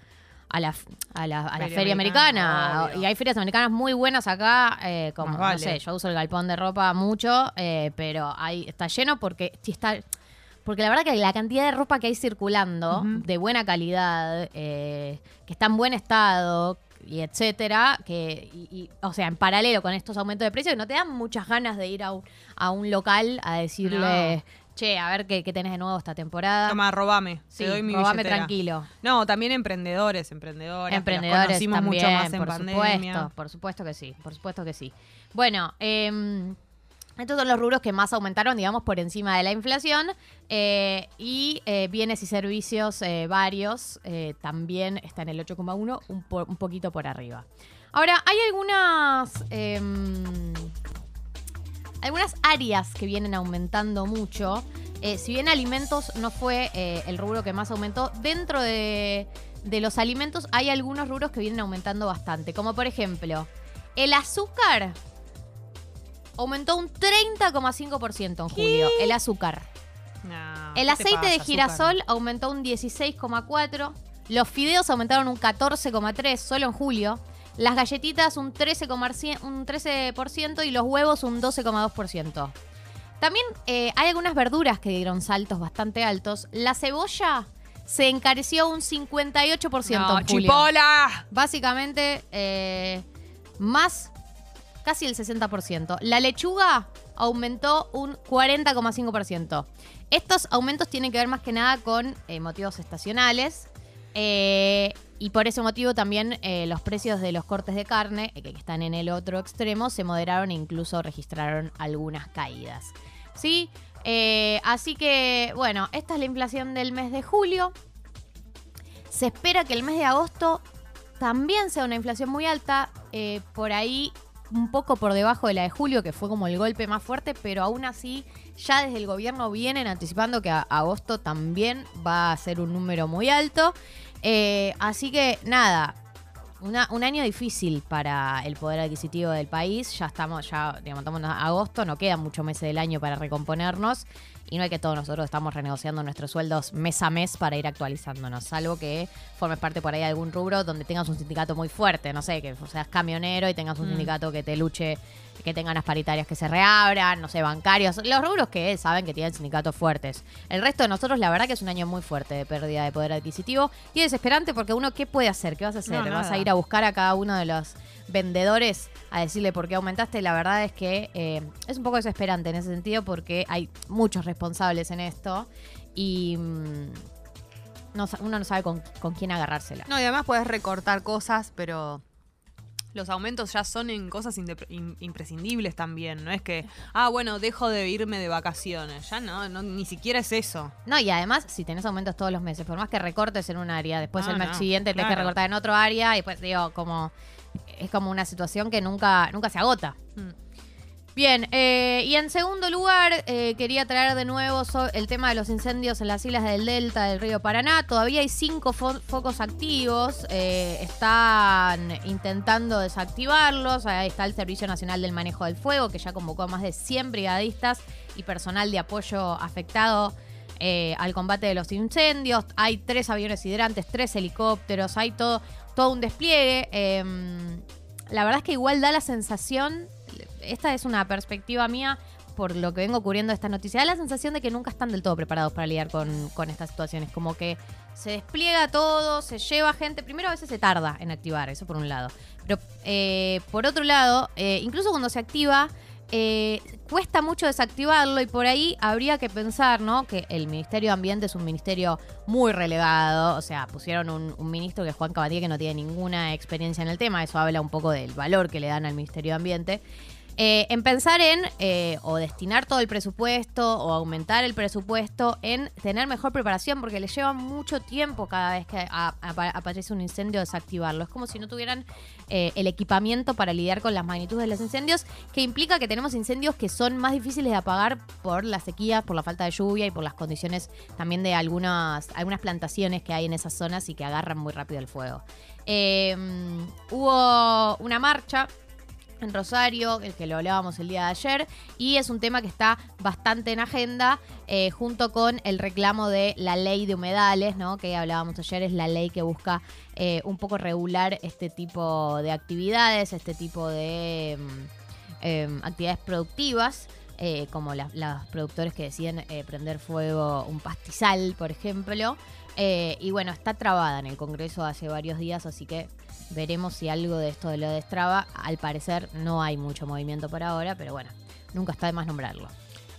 a la, a la, a la Feria feria americana. Y hay ferias americanas muy buenas acá, eh, como, no sé, yo uso el galpón de ropa mucho, eh, pero ahí está lleno porque sí está... Porque la verdad que la cantidad de ropa que hay circulando, de buena calidad, eh, que está en buen estado, y etcétera, que, y, y, o sea, en paralelo con estos aumentos de precios, no te dan muchas ganas de ir a un, a un local a decirle, che, a ver qué, qué tenés de nuevo esta temporada. Toma, robame. Sí, te doy mi robame billetera. tranquilo. No, también emprendedores, emprendedoras. Emprendedores que los conocimos también, mucho más en por pandemia. supuesto, por supuesto que sí, por supuesto que sí. Bueno, eh, estos son los rubros que más aumentaron, digamos, por encima de la inflación. eh, y eh, bienes y servicios eh, varios también están en el 8,1, un, po- un poquito por arriba. Ahora, hay algunas... em, algunas áreas que vienen aumentando mucho. Si bien alimentos no fue el rubro que más aumentó, dentro de, de los alimentos hay algunos rubros que vienen aumentando bastante. Como por ejemplo, el azúcar aumentó un 30,5% en julio. El azúcar. No, El ¿qué te aceite de girasol azúcar? aumentó un 16,4%. Los fideos aumentaron un 14,3% solo en julio. Las galletitas un 13,1% un 13% y los huevos un 12,2%. También eh, hay algunas verduras que dieron saltos bastante altos. La cebolla se encareció un 58% No, en julio. chipola. Básicamente, eh, más casi el 60%. La lechuga aumentó un 40,5%. Estos aumentos tienen que ver más que nada con eh, motivos estacionales. eh, y por ese motivo también eh, los precios de los cortes de carne, que están en el otro extremo, se moderaron e incluso registraron algunas caídas. ¿Sí? Así que, bueno, esta es la inflación del mes de julio. Se espera que el mes de agosto también sea una inflación muy alta, por ahí un poco por debajo de la de julio, que fue como el golpe más fuerte, pero aún así ya desde el gobierno vienen anticipando que a- agosto también va a ser un número muy alto. Eh, así que nada, un año difícil para el poder adquisitivo del país. Ya estamos, ya digamos, estamos en agosto, no quedan muchos meses del año para recomponernos. Y no hay que todos nosotros estamos renegociando nuestros sueldos mes a mes para ir actualizándonos. Salvo que formes parte por ahí de algún rubro donde tengas un sindicato muy fuerte. No sé, que seas camionero y tengas un Mm. sindicato que te luche, que tengan las paritarias que se reabran, no sé, bancarios. Los rubros que saben que tienen sindicatos fuertes. El resto de nosotros, la verdad que es un año muy fuerte de pérdida de poder adquisitivo. Y es desesperante porque uno, ¿qué puede hacer? ¿Qué vas a hacer? No, ¿Vas a ir a buscar a cada uno de los vendedores a decirle por qué aumentaste? La verdad es que eh, es un poco desesperante en ese sentido porque hay muchos responsables en esto y mm, no sa- uno no sabe con, con quién agarrársela. No, y además puedes recortar cosas, pero los aumentos ya son en cosas indep- im- imprescindibles también. No es que, ah, bueno, dejo de irme de vacaciones. Ya no, no ni siquiera es eso. No, y además, si tenés aumentos todos los meses, por más que recortes en un área, después No, el mes no, siguiente tenés que claro. recortar en otro área, y después digo, como es como una situación que nunca, nunca se agota. Mm. Bien, eh, y en segundo lugar, eh, quería traer de nuevo el tema de los incendios en las islas del Delta del río Paraná. Todavía hay cinco fo- focos activos. eh, están intentando desactivarlos. Ahí está el Servicio Nacional del Manejo del Fuego, que ya convocó a más de 100 brigadistas y personal de apoyo afectado al combate de los incendios. Hay tres aviones hidrantes, tres helicópteros, hay todo, todo un despliegue. Em, la verdad es que igual da la sensación, esta es una perspectiva mía por lo que vengo cubriendo esta noticia, da la sensación de que nunca están del todo preparados para lidiar con, estas situaciones. Como que se despliega todo, se lleva gente. Primero a veces se tarda en activar, eso por un lado. Pero eh, por otro lado, eh, incluso cuando se activa, eh, cuesta mucho desactivarlo y por ahí habría que pensar, ¿no? Que el Ministerio de Ambiente es un ministerio muy relegado, o sea, pusieron un, un ministro que es Juan Cabatía que no tiene ninguna experiencia en el tema, eso habla un poco del valor que le dan al Ministerio de Ambiente. Eh, en pensar en eh, o destinar todo el presupuesto o aumentar el presupuesto en tener mejor preparación porque les lleva mucho tiempo cada vez que aparece un incendio desactivarlo. Es como si no tuvieran eh, el equipamiento para lidiar con las magnitudes de los incendios, que implica que tenemos incendios que son más difíciles de apagar por la sequía, por la falta de lluvia y por las condiciones también de algunas, algunas plantaciones que hay en esas zonas y que agarran muy rápido el fuego. Hubo una marcha en Rosario, el que lo hablábamos el día de ayer, y es un tema que está bastante en agenda, eh, junto con el reclamo de la ley de humedales, ¿no? Que hablábamos ayer, es la ley que busca eh, un poco regular este tipo de actividades, este tipo de mm, em, actividades productivas. eh, como la- los productores que deciden prender fuego un pastizal, por ejemplo. Y bueno, está trabada en el Congreso hace varios días, así que veremos si algo de esto lo destraba. Al parecer no hay mucho movimiento por ahora, pero bueno, nunca está de más nombrarlo.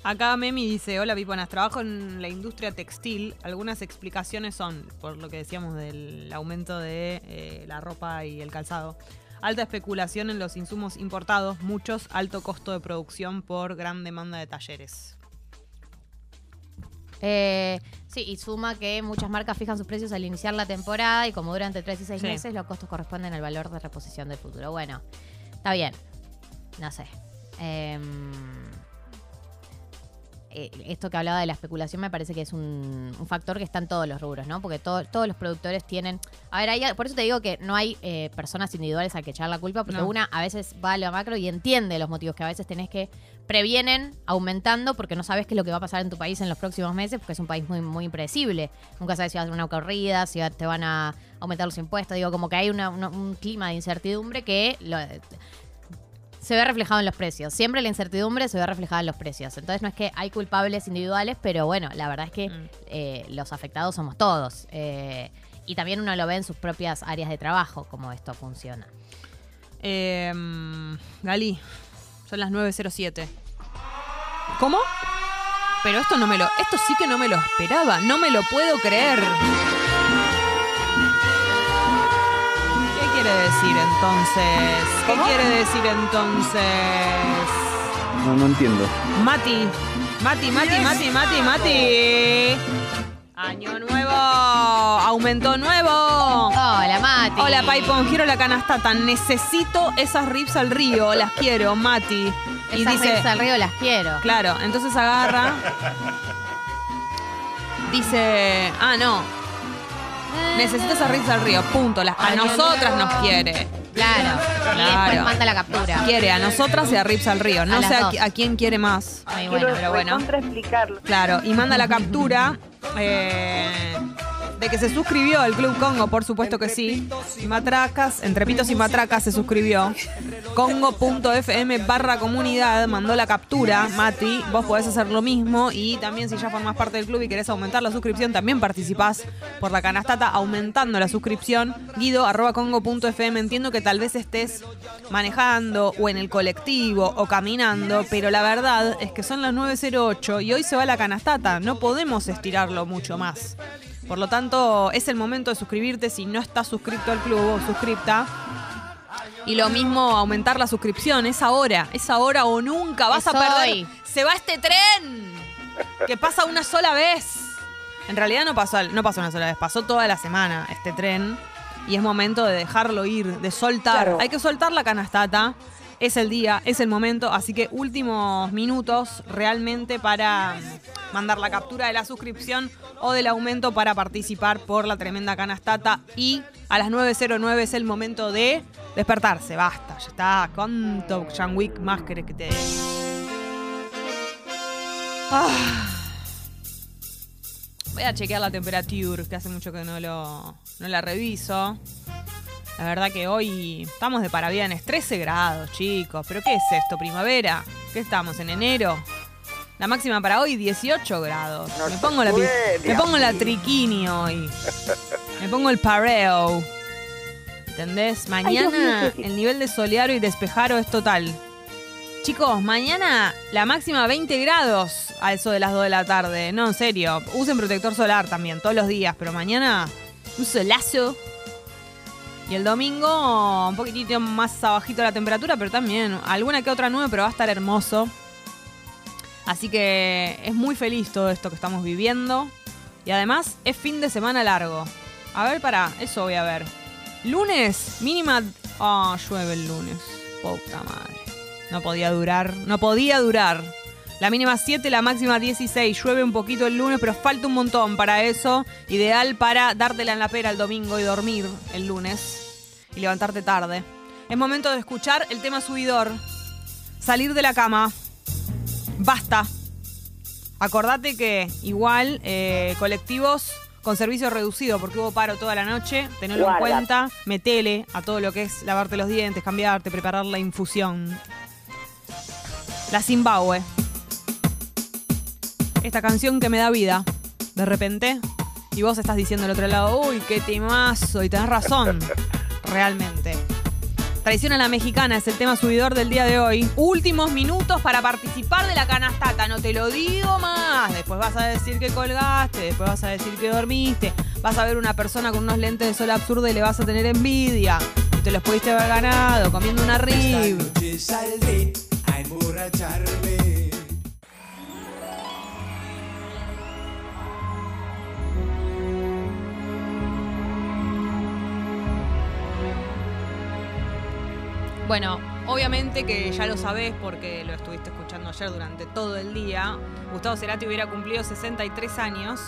Acá Memi dice, hola Piponas, trabajo en la industria textil. Algunas explicaciones son, por lo que decíamos del aumento de eh, la ropa y el calzado, alta especulación en los insumos importados, muchos, alto costo de producción por gran demanda de talleres. Eh, sí, y suma que muchas marcas fijan sus precios al iniciar la temporada y como durante 3 y 6 Sí. meses, los costos corresponden al valor de reposición del futuro. Bueno, está bien. No sé. Em, eh, esto que hablaba de la especulación me parece que es un, un factor que está en todos los rubros, ¿no? Porque todo- todos los productores tienen... A ver, hay- por eso te digo que no hay eh, personas individuales a que echar la culpa, porque No. una a veces va a lo macro y entiende los motivos que a veces tenés que previenen aumentando porque no sabes qué es lo que va a pasar en tu país en los próximos meses, porque es un país muy, muy impredecible. Nunca sabes si va a ser una corrida, si te van a aumentar los impuestos. Digo, como que hay una- una- un clima de incertidumbre que lo- se ve reflejado en los precios. Siempre la incertidumbre se ve reflejada en los precios. Entonces no es que hay culpables individuales, pero bueno, la verdad es que eh, los afectados somos todos. Eh, y también uno lo ve en sus propias áreas de trabajo, cómo esto funciona. Eh, Gali, son las 9.07. ¿Cómo? Pero esto no me lo. Esto sí que no me lo esperaba. No me lo puedo creer. Quiere decir entonces? ¿Qué quiere decir entonces? No, no entiendo. Mati. Mati, Mati, Mati, Mati, Mati. Año nuevo. Aumentó nuevo. Hola, Mati. Hola, Paipon. Quiero la canastata. Necesito esas rips al río. Las quiero, Mati. Y Esas dice, rips al río las quiero. Claro, entonces agarra. Dice, ah, no. Necesito esas rips al río. Punto. A nosotras nos quiere. Claro. Y Claro. manda la captura. Quiere a nosotras y a rips al río. No las sé a, dos. qui- a quién quiere más. Ay, bueno, pero bueno. explicarlo. Claro, y manda la captura eh, de que se suscribió al Club Congo, por supuesto que sí. Matracas, entre pitos y matracas se suscribió. Congo.fm barra comunidad mandó la captura. Mati, vos podés hacer lo mismo. Y también si ya formás parte del club y querés aumentar la suscripción, también participás por la canastata aumentando la suscripción. Guido arroba congo.fm. Entiendo que tal vez estés manejando o en el colectivo o caminando, pero la verdad es que son las 9.08 y hoy se va la canastata. No podemos estirarlo mucho más. Por lo tanto, es el momento de suscribirte si no estás suscrito al club o suscripta. Y lo mismo, aumentar la suscripción. Es ahora, es ahora o nunca. Vas Es a perder. hoy. Se va este tren que pasa una sola vez. En realidad no pasó, no pasó una sola vez, pasó toda la semana este tren. Y es momento de dejarlo ir, de soltar. Claro. Hay que soltar la canastata. Es el día, es el momento, así que últimos minutos realmente para mandar la captura de la suscripción o del aumento para participar por la tremenda canastata. Y a las 9.09 es el momento de despertarse. Basta, ya está. ¿Cuánto Jean Wick más querés que? Ah. Voy a chequear la temperatura, que hace mucho que no, lo, no la reviso. La verdad que hoy estamos de parabienes, 13 grados, chicos. ¿Pero qué es esto? ¿Primavera? ¿Qué estamos? ¿En enero? La máxima para hoy, 18 grados. me, pongo la, me pongo la triquini hoy. Me pongo el pareo. ¿Entendés? Mañana el nivel de soleado y despejaro es total. Chicos, mañana la máxima 20 grados a eso de las 2 de la tarde. No, en serio. Usen protector solar también, todos los días. Pero mañana un solazo. Y el domingo un poquitito más abajito la temperatura, pero también alguna que otra nube, pero va a estar hermoso. Así que es muy feliz todo esto que estamos viviendo. Y además es fin de semana largo. A ver, para, eso voy a ver. Lunes, mínima. Ah, llueve el lunes. Puta madre. No podía durar. No podía durar. La mínima 7, la máxima 16. Llueve un poquito el lunes, pero falta un montón para eso. Ideal para dártela en la pera el domingo y dormir el lunes. Y levantarte tarde. Es momento de escuchar el tema subidor. Salir de la cama. Basta. Acordate que igual eh, colectivos con servicio reducido porque hubo paro toda la noche, tenelo en cuenta, metele a todo lo que es lavarte los dientes, cambiarte, preparar la infusión. La Zimbabue. Esta canción que me da vida, de repente, y vos estás diciendo al otro lado, uy, qué timazo, y tenés razón, realmente. Traición a la mexicana es el tema subidor del día de hoy. Últimos minutos para participar de la canastata, no te lo digo más. Después vas a decir que colgaste, después vas a decir que dormiste. Vas a ver una persona con unos lentes de sol absurdo y le vas a tener envidia. Y te los pudiste haber ganado comiendo una rib. Bueno, obviamente que ya lo sabés porque lo estuviste escuchando ayer durante todo el día. Gustavo Cerati hubiera cumplido 63 años.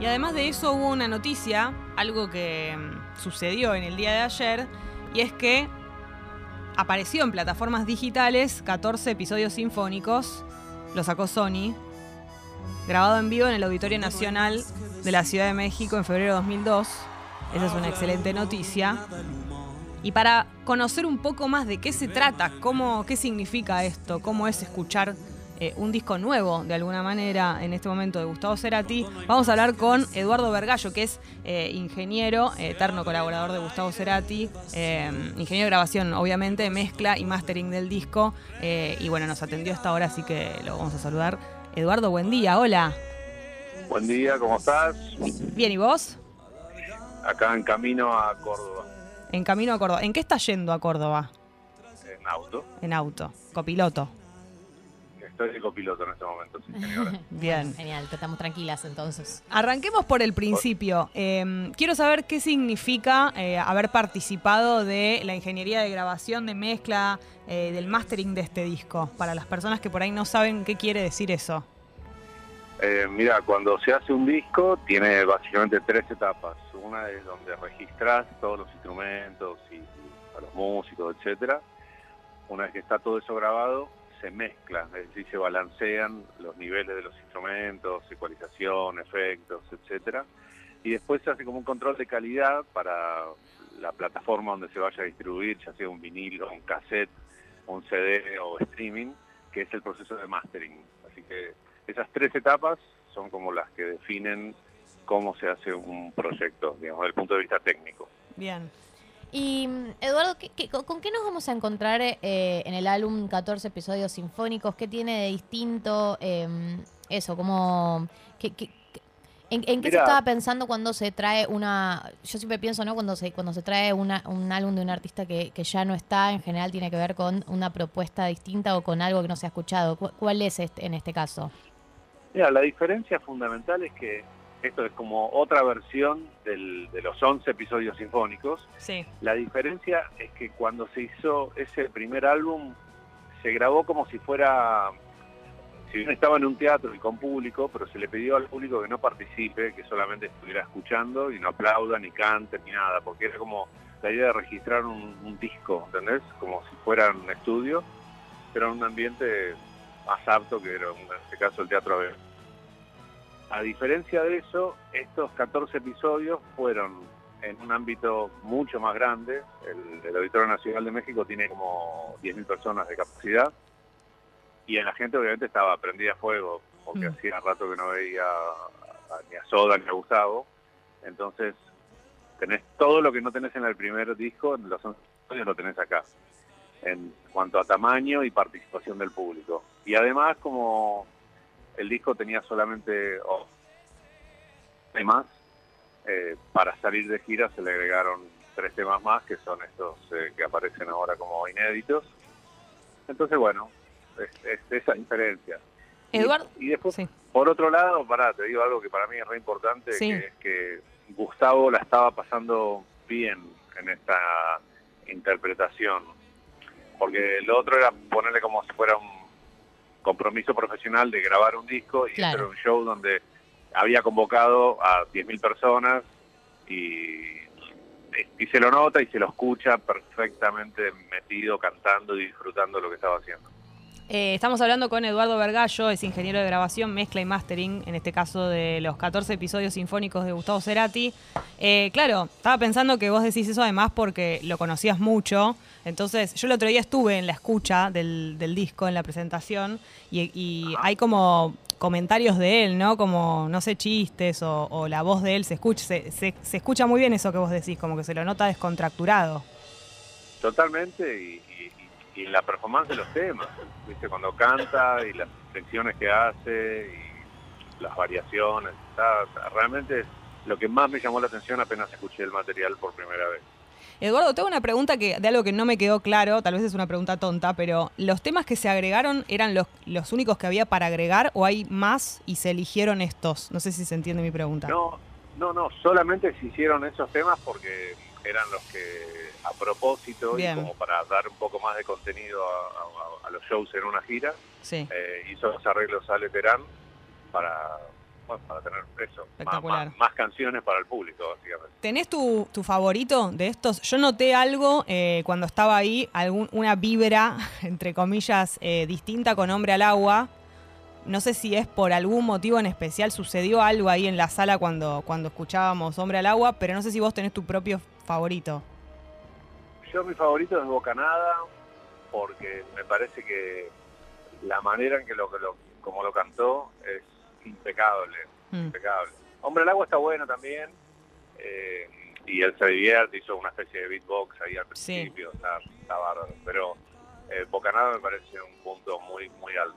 Y además de eso hubo una noticia, algo que mm, sucedió en el día de ayer, y es que apareció en plataformas digitales 14 episodios sinfónicos, lo sacó Sony, grabado en vivo en el Auditorio Nacional de la Ciudad de México en febrero de 2002. Esa es una excelente noticia. Y para conocer un poco más de qué se trata, cómo, qué significa esto, cómo es escuchar eh, un disco nuevo, de alguna manera, en este momento de Gustavo Cerati, vamos a hablar con Eduardo Vergallo, que es eh, ingeniero, eh, eterno colaborador de Gustavo Cerati, eh, ingeniero de grabación, obviamente, mezcla y mastering del disco. y bueno, nos atendió a esta hora, así que lo vamos a saludar. Eduardo, buen día, hola. Buen día, ¿cómo estás? Bien, ¿y vos? Acá en camino a Córdoba, En camino a Córdoba. ¿En qué estás yendo a Córdoba? en auto. En auto, copiloto. Estoy de copiloto en este momento, sí, señora. Bien. Genial, que estamos tranquilas entonces. Arranquemos por el principio. Eh, quiero saber qué significa eh, haber participado de la ingeniería de grabación, de mezcla, eh, del mastering de este disco, para las personas que por ahí no saben qué quiere decir eso. Eh, mira, cuando se hace un disco tiene básicamente tres etapas. Una es donde registras todos los instrumentos y, a los músicos, etcétera. Una vez que está todo eso grabado, se mezcla, es decir, se balancean los niveles de los instrumentos, ecualización, efectos, etcétera. Y después se hace como un control de calidad para la plataforma donde se vaya a distribuir, ya sea un vinilo, un cassette, un CD o streaming, que es el proceso de mastering. Así que esas tres etapas son como las que definen cómo se hace un proyecto, digamos, desde el punto de vista técnico. Bien. Y mm, Eduardo, ¿qué- qué- con, qué nos vamos a encontrar eh, en el álbum 14 episodios sinfónicos? ¿Qué tiene de distinto? Eh, eso, como... ¿qué, ¿En, en qué se estaba pensando cuando se trae una... Yo siempre pienso, ¿no? Cuando se, cuando se trae una- un álbum de un artista que, que ya no está, en general tiene que ver con una propuesta distinta o con algo que no se ha escuchado. ¿Cu- ¿Cuál es este, en este caso? Mira, la diferencia fundamental es que esto es como otra versión del- de los 11 episodios sinfónicos. Sí. La diferencia es que cuando se hizo ese primer álbum, se grabó como si fuera, si bien estaba en un teatro y con público, pero se le pidió al público que no participe, que solamente estuviera escuchando y no aplauda, ni cante, ni nada, porque era como la idea de registrar un, un disco, ¿entendés? Como si fuera un estudio, pero en un ambiente más apto que era, en este caso, el teatro abierto. A diferencia de eso, estos 14 episodios fueron en un ámbito mucho más grande. El, el Auditorio Nacional de México tiene como 10.000 personas de capacidad y la gente obviamente estaba prendida a fuego porque Mm. hacía rato que no veía a- ni a Soda ni a Gustavo. Entonces, tenés todo lo que no tenés en el primer disco, en los 11 episodios lo tenés acá, en cuanto a tamaño y participación del público. Y además, como el disco tenía solamente oh, temas, eh, para salir de gira se le agregaron tres temas más, que son estos eh, que aparecen ahora como inéditos. Entonces, bueno, es, es esa diferencia. Eduardo. Y, después, por otro lado, pará, te digo algo que para mí es re importante, Sí. que es que Gustavo la estaba pasando bien en esta interpretación. Porque lo otro era ponerle como si fuera un compromiso profesional de grabar un disco y Claro. era un show donde había convocado a 10.000 personas y, y se lo nota y se lo escucha perfectamente metido, cantando y disfrutando lo que estaba haciendo. Eh, estamos hablando con Eduardo Vergallo, es ingeniero de grabación, mezcla y mastering, en este caso de los 14 episodios sinfónicos de Gustavo Cerati. Eh, claro, estaba pensando que vos decís eso además porque lo conocías mucho. Entonces, yo el otro día estuve en la escucha del, disco, en la presentación, y, hay como comentarios de él, ¿no? Como, no sé, chistes o, la voz de él se escucha, se, escucha muy bien eso que vos decís, como que se lo nota descontracturado. Totalmente, y- la performance de los temas, ¿viste? Cuando canta y las secciones que hace y las variaciones, está, realmente es lo que más me llamó la atención apenas escuché el material por primera vez. Eduardo, tengo una pregunta que de algo que no me quedó claro, tal vez es una pregunta tonta, pero ¿los temas que se agregaron eran los, los únicos que había para agregar o hay más y se eligieron estos? No sé si se entiende mi pregunta. No, no, no, solamente se hicieron esos temas porque eran los que a propósito Bien. y como para dar un poco más de contenido a, a- a los shows en una gira, Sí. eh, hizo los arreglos a Leterán para, bueno, para tener eso, más, más- más canciones para el público, básicamente. ¿Tenés tu, tu favorito de estos? Yo noté algo eh, cuando estaba ahí, algún, una vibra, entre comillas, eh, distinta con Hombre al Agua. No sé si es por algún motivo en especial, sucedió algo ahí en la sala cuando, cuando escuchábamos Hombre al Agua, pero no sé si vos tenés tu propio favorito. Yo mi favorito es Bocanada porque me parece que la manera en que lo, lo como lo cantó es impecable, Mm. impecable. Hombre el agua está bueno también eh, y él se divierte, hizo una especie de beatbox ahí al principio, está, está bárbaro. Pero eh, Bocanada me parece un punto muy muy alto.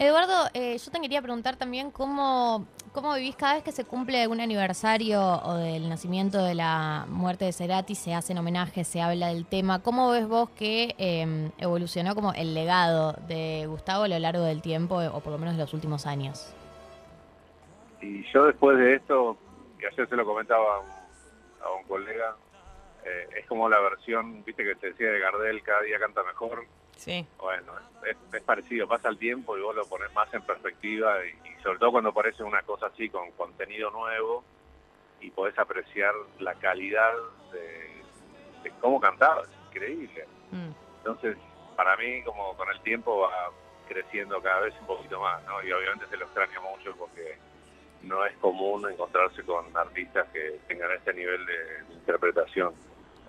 Eduardo, eh, yo te quería preguntar también cómo, cómo vivís cada vez que se cumple algún aniversario o del nacimiento de la muerte de Cerati, se hacen homenajes, se habla del tema. ¿Cómo ves vos que eh, evolucionó como el legado de Gustavo a lo largo del tiempo o por lo menos de los últimos años? Y yo después de esto, que ayer se lo comentaba a un, a un colega, eh, es como la versión, viste que te decía de Gardel, cada día canta mejor. Sí. Bueno, es, es parecido, pasa el tiempo y vos lo pones más en perspectiva y, y sobre todo cuando aparece una cosa así con contenido nuevo y podés apreciar la calidad de, de cómo cantaba, es increíble. Mm. Entonces, para mí, como con el tiempo va creciendo cada vez un poquito más, ¿no? Y obviamente se lo extraño mucho porque no es común encontrarse con artistas que tengan este nivel de interpretación,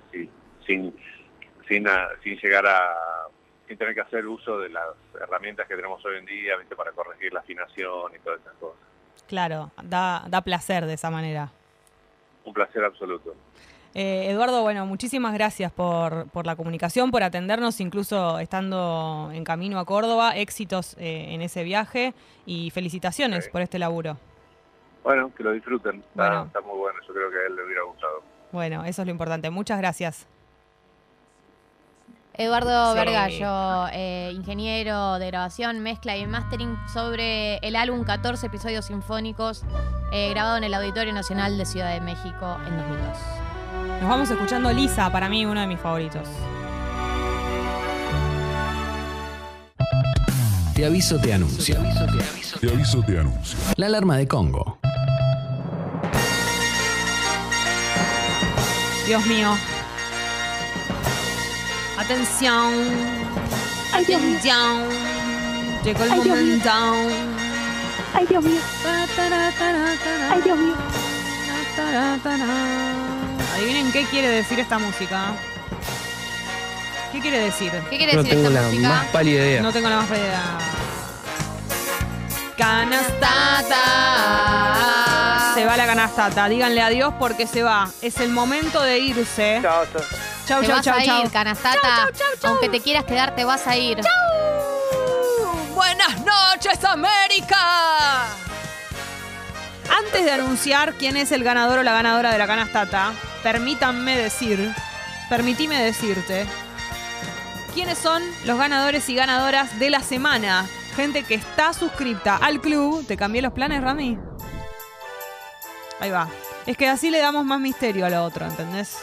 así, sin, sin, a- sin llegar a, sin tener que hacer uso de las herramientas que tenemos hoy en día, ¿viste? Para corregir la afinación y todas esas cosas. Claro, da, da placer de esa manera. Un placer absoluto. Eh, Eduardo, bueno, muchísimas gracias por, por la comunicación, por atendernos, incluso estando en camino a Córdoba. Éxitos eh, en ese viaje y felicitaciones por este laburo. Bueno, que lo disfruten, está, Bueno. está muy bueno, yo creo que a él le hubiera gustado. Bueno, eso es lo importante. Muchas gracias. Eduardo. Vergallo, eh, ingeniero de grabación, mezcla y mastering sobre el álbum 14 episodios sinfónicos eh, grabado en el Auditorio Nacional de Ciudad de México en 2002. Nos vamos escuchando Lisa, para mí uno de mis favoritos. Te aviso, te anuncio. Te aviso, te anuncio. La alarma de Congo. Dios mío. Atención. Atención. Llegó el Ay, Dios mío. momento. Ay, Dios mío. Ay, Dios mío. Adivinen qué quiere decir esta música. ¿Qué quiere decir? ¿Qué quiere No decir tengo esta la música? más pálida idea. No tengo la más pálida idea. Canastata. Se va la canastata. Díganle adiós porque se va. Es el momento de irse. Chao, chao. Chau, te chau, vas chau, a chau. ir, canastata. Aunque te quieras quedar, te vas a ir. Buenas noches, América. Antes de anunciar quién es el ganador o la ganadora de la canastata, permítanme decir, permitime decirte, quiénes son los ganadores y ganadoras de la semana. Gente que está suscripta al club. ¿Te cambié los planes, Rami? Ahí va. Es que así le damos más misterio a lo otro, ¿entendés?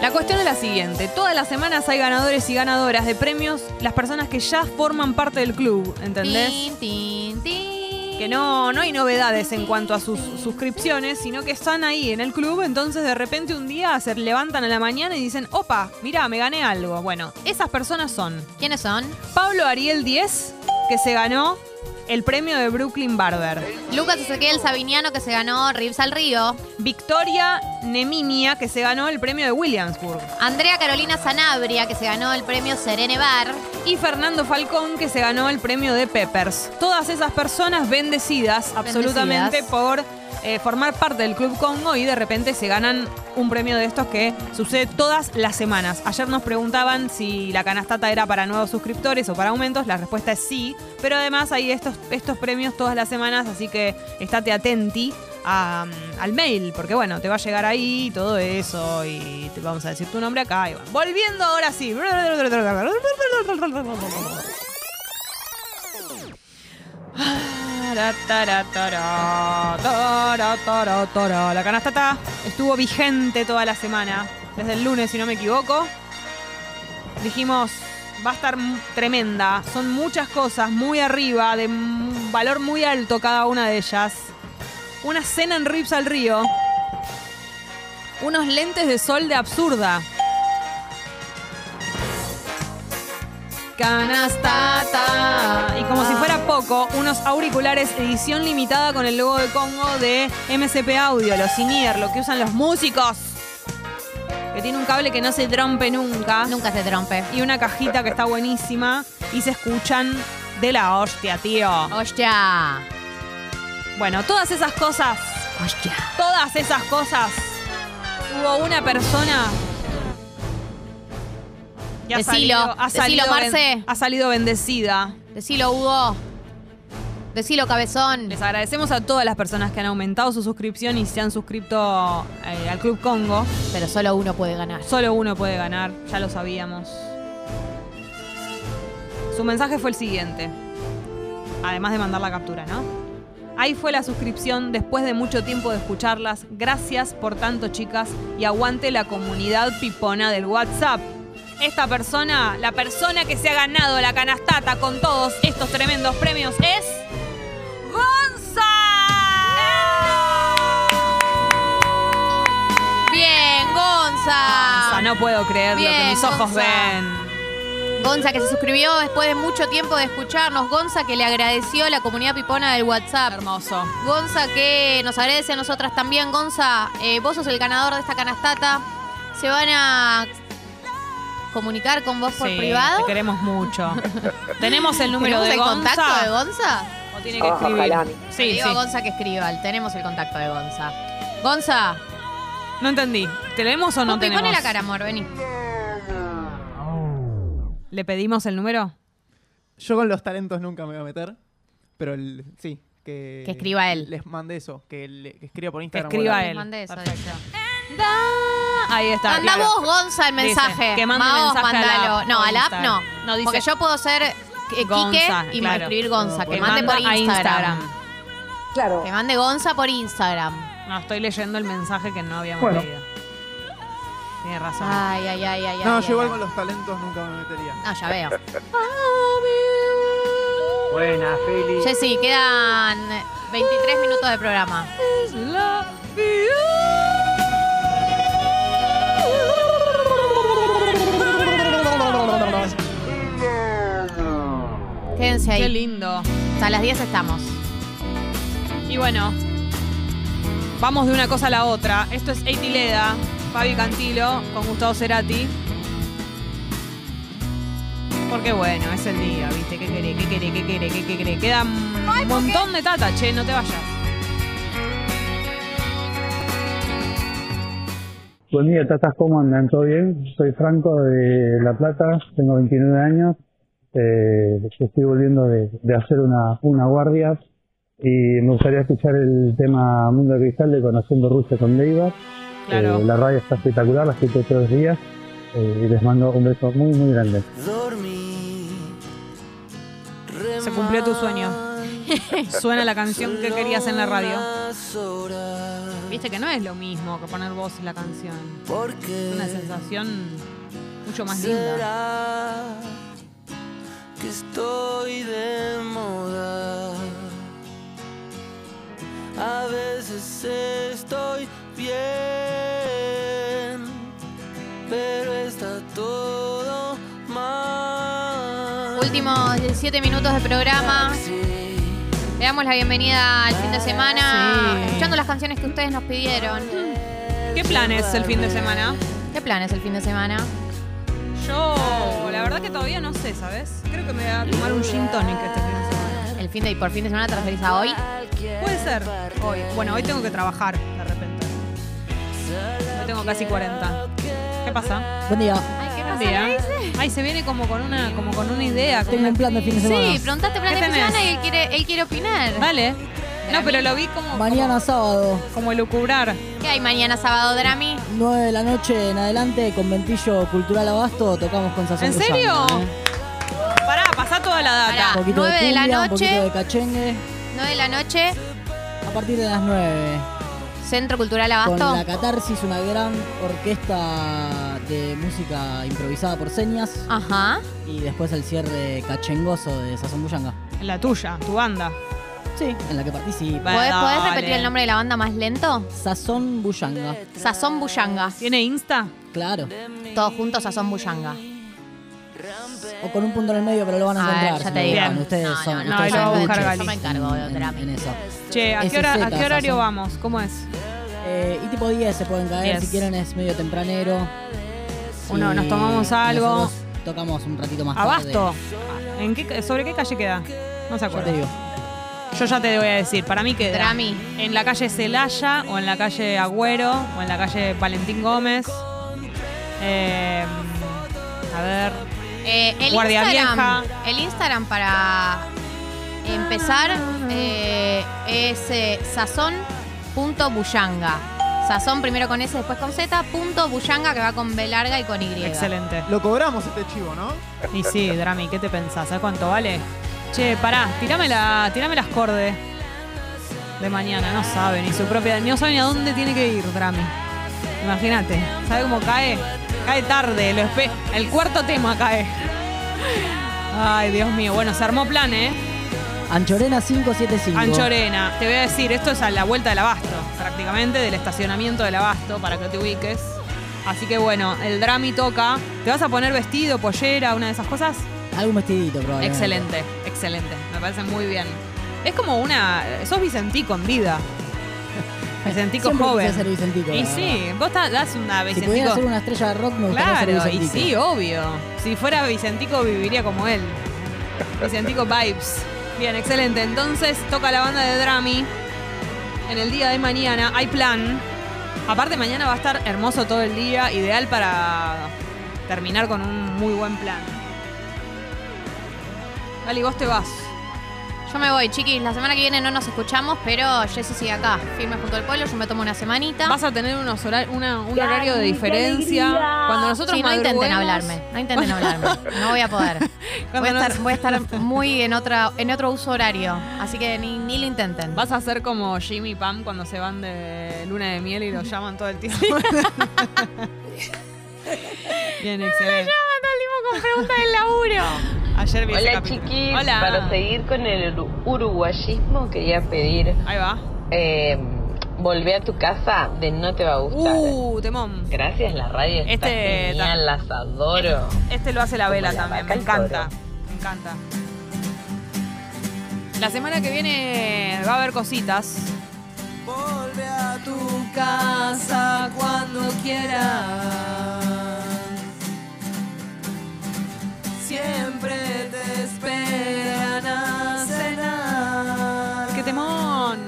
La cuestión es la siguiente. Todas las semanas hay ganadores y ganadoras de premios, las personas que ya forman parte del club, ¿entendés? Tin, tin, tin. Que no, no hay novedades en cuanto a sus suscripciones, sino que están ahí en el club, entonces de repente un día se levantan a la mañana y dicen, opa, mira, me gané algo. Bueno, esas personas son ¿Quiénes son? Pablo Ariel 10, que se ganó el premio de Brooklyn Barber. Lucas Ezequiel Sabiniano que se ganó Ribs al Río. Victoria Neminia, que se ganó el premio de Williamsburg. Andrea Carolina Sanabria que se ganó el premio Serene Bar. y Fernando Falcón que se ganó el premio de Peppers. Todas esas personas bendecidas absolutamente por eh, formar parte del Club Congo y de repente se ganan un premio de estos que sucede todas las semanas. Ayer nos preguntaban si la canastata era para nuevos suscriptores o para aumentos. La respuesta es sí, pero además hay estos, estos premios todas las semanas, así que estate atenti mm, al mail, porque bueno, te va a llegar ahí todo eso y te vamos a decir tu nombre acá. Y. Volviendo ahora sí. La canastata estuvo vigente toda la semana, desde el lunes si no me equivoco. Dijimos, va a estar tremenda, son muchas cosas muy arriba, de valor muy alto cada una de ellas. Una cena en Rips al Río. Unos lentes de sol de absurda. Canastata. Y como si fuera poco, unos auriculares edición limitada con el logo de Congo de MCP Audio, los Sinier, lo que usan los músicos. Que tiene un cable que no se trompe nunca. Nunca se trompe. Y una cajita que está buenísima. Y se escuchan de la hostia, tío. Hostia. Bueno, todas esas cosas. Hostia. Todas esas cosas. Hubo una persona. Que ha Decilo, salido- ha Marce. ha salido bendecida. Decilo, Hugo. Decilo, cabezón. Les agradecemos a todas las personas que han aumentado su suscripción y se han suscrito eh, al Club Congo. Pero solo uno puede ganar. Solo uno puede ganar, ya lo sabíamos. Su mensaje fue el siguiente. Además de mandar la captura, ¿no? Ahí fue la suscripción después de mucho tiempo de escucharlas. Gracias por tanto, chicas. Y aguante la comunidad pipona del WhatsApp. Esta persona, la persona que se ha ganado la canastata con todos estos tremendos premios es. Bien, Gonza. Gonza, no puedo creer lo que mis ojos Gonza. ven. Gonza que se suscribió después de mucho tiempo de escucharnos. Gonza que le agradeció a la comunidad pipona del WhatsApp. Hermoso. Gonza que nos agradece a nosotras también. Gonza, eh, vos sos el ganador de esta canastata. Se van a comunicar con vos por Sí, privado. Te queremos mucho. Tenemos el número ¿Tenemos de el Gonza. contacto de Gonza? ¿O tiene que escribir? Le Sí, digo a. Gonza que escriba. Tenemos el contacto de Gonza. Gonza, No entendí. ¿Tenemos o no Pupi, tenemos? pone la cara, amor, vení. ¿Le pedimos el número? Yo con los talentos nunca me voy a meter, pero el- sí, que... Que escriba él. Les mandé eso, que, le- que escriba por Que Instagram. escriba él. Mandé eso, Dice. Ahí está. Manda claro. vos, Gonza, el Dice, mensaje. que mande Ma, vos mensaje a la app no, o a la app Instagram. no. No, dice- Porque yo puedo ser eh, Quique Gonza, y claro. escribir Gonza. Que, mande por Instagram. Instagram. Claro. Que mande Gonza por Instagram. No, estoy leyendo el mensaje que no habíamos Bueno. leído. Tiene razón. Ay, ay, ay, ay. No, ay, yo igual con los talentos nunca me metería. Ah, ya veo. Buena, Feli. Jessy, quedan 23 minutos de programa. Quédense ahí. Qué lindo. Hasta las 10 estamos. Y bueno, vamos de una cosa a la otra. Esto es Eiti Leda, Fabi Cantilo con Gustavo Cerati. Porque bueno, es el día, ¿viste? ¿Qué querés? ¿Qué querés? ¿Qué querés? ¿Qué querés? Queda un montón de tata, che, no te vayas. Buen día, tatas, ¿cómo andan? ¿Todo bien? Soy Franco de La Plata, tengo 29 años, eh, estoy volviendo de, de hacer una, una guardia y me gustaría escuchar el tema Mundo de Cristal de Conociendo Rusia con Leiva. Claro. Eh, la radio está espectacular, la escucho todos los días eh, y les mando un beso muy, muy grande. Se cumplió tu sueño. Suena la canción que querías en la radio. Viste que no es lo mismo que poner voz en la canción. Es una sensación mucho más linda. Que estoy de moda. A veces estoy bien, pero está todo mal. Últimos 17 minutos de programa. Le damos la bienvenida al fin de semana. Sí. Escuchando las canciones que ustedes nos pidieron. ¿Qué planes el fin de semana? ¿Qué planes el fin de semana? Yo, la verdad que todavía no sé, ¿sabes? Creo que me voy a tomar un gin tonic este fin de semana. El fin de y por fin de semana te referís a hoy. Puede ser. Hoy. Bueno, hoy tengo que trabajar de repente. Hoy tengo casi 40. ¿Qué pasa? Buen día. Ay, ¿qué día. Ay, se viene como con una, como con una idea. Tengo una- un plan de fin de semana. Sí, preguntaste plan ¿Qué de fin de tenés? semana y él quiere, él quiere opinar. Dale. No, pero lo vi como, Mañana sábado, como lucubrar. ¿Qué hay mañana sábado, Drami? 9 de la noche en adelante, conventillo cultural Abasto, tocamos con Sazón ¿En serio? ¿eh? Pará, pasá toda la data. Un poquito 9 de de la cumbia, un noche. poquito de cachengue, 9 de la noche, a partir de las 9. Centro Cultural Con Abasto. la Catarsis, una gran orquesta de música improvisada por señas. Ajá. Y después el cierre cachengoso de Sazón Buyanga. La tuya, tu banda. Sí, en la que participa. ¿Podés, podés dale. repetir el nombre de la banda más lento? Sazón Buyanga. Sazón Buyanga. ¿Tiene Insta? Claro. Todos juntos, Sazón Buyanga. O con un punto en el medio, pero lo van a A ver, encontrar. ya si te lo digo. buscan. Ustedes No, son. no, no, ustedes lo son va a buscar duchos Gali. Yo me encargo, en, Drami. en eso. Che, ¿a qué, hora, ¿a SZ, qué horario Sazón. vamos? ¿Cómo es? Eh, y tipo 10 se pueden caer, 10. si quieren es medio tempranero. Uno, nos tomamos algo. nosotros Tocamos un ratito más tarde. Abasto. ¿En qué, ¿Sobre qué calle queda? No se Ya acuerda. te digo. Yo ya te voy a decir, para mí queda Drami. en la calle Celaya o en la calle Agüero o en la calle Valentín Gómez. Eh, a ver, Eh, el Guardia Instagram, Vieja. El Instagram para empezar eh, es eh, sazón.buyanga. Sazón primero con S, después con Z, punto Buyanga que va con B larga y con Y. excelente. Lo cobramos este chivo, ¿no? Y sí, Drami, ¿qué te pensás? ¿Sabes cuánto vale? Che, pará, tirame, la, tirame las cordes de mañana. No sabe ni su propia. No sabe ni a dónde tiene que ir, Drami. Imagínate. ¿Sabe cómo cae? Cae tarde. Lo espe- el cuarto tema cae. Ay, Dios mío. Bueno, se armó plan, ¿eh? Anchorena 575. Anchorena. Te voy a decir, esto es a la vuelta del abasto, prácticamente, del estacionamiento del abasto, para que te ubiques. Así que bueno, el Drami toca. ¿Te vas a poner vestido, pollera, una de esas cosas? Algún vestidito, probablemente. Excelente, excelente. Me parece muy bien. Es como una. Sos Vicentico en vida. Vicentico Siempre joven. ser Vicentico, Y sí, vos ta- das una Si Vicentico. pudiera ser una estrella de rock, me gustaría ser claro, y sí, obvio. Si fuera Vicentico, viviría como él. Vicentico Vibes. Bien, excelente. Entonces toca la banda de Drami. En el día de mañana hay plan. Aparte, mañana va a estar hermoso todo el día, ideal para terminar con un muy buen plan. Dale, vos te vas. Yo me voy, chiquis. La semana que viene no nos escuchamos, pero Jessy sigue acá, firme junto al pueblo. Yo me tomo una semanita. Vas a tener unos hora- una- un horario de diferencia. Cuando nosotros Sí, no intenten hablarme, no intenten hablarme. No voy a poder. Voy Cuando a, estar, nos- voy a estar muy en otra en otro uso horario, así que ni, ni lo intenten. Vas a ser como Jimmy y Pam cuando se van de luna de miel y los llaman todo el tiempo. Bien, excelente. con preguntas del laburo. Ayer vi ese Hola capítulo. chiquis, Hola. para seguir con el uru- uruguayismo quería pedir... Ahí va. Eh, volvé a tu casa de No Te Va a Gustar. Uh, temón. Gracias, la radio está Este genial, las adoro. Este lo hace la vela la también, me encanta. Me encanta. La semana que viene va a haber cositas. Volve a tu casa cuando quieras. Siempre te esperan a cenar. ¡Qué temón!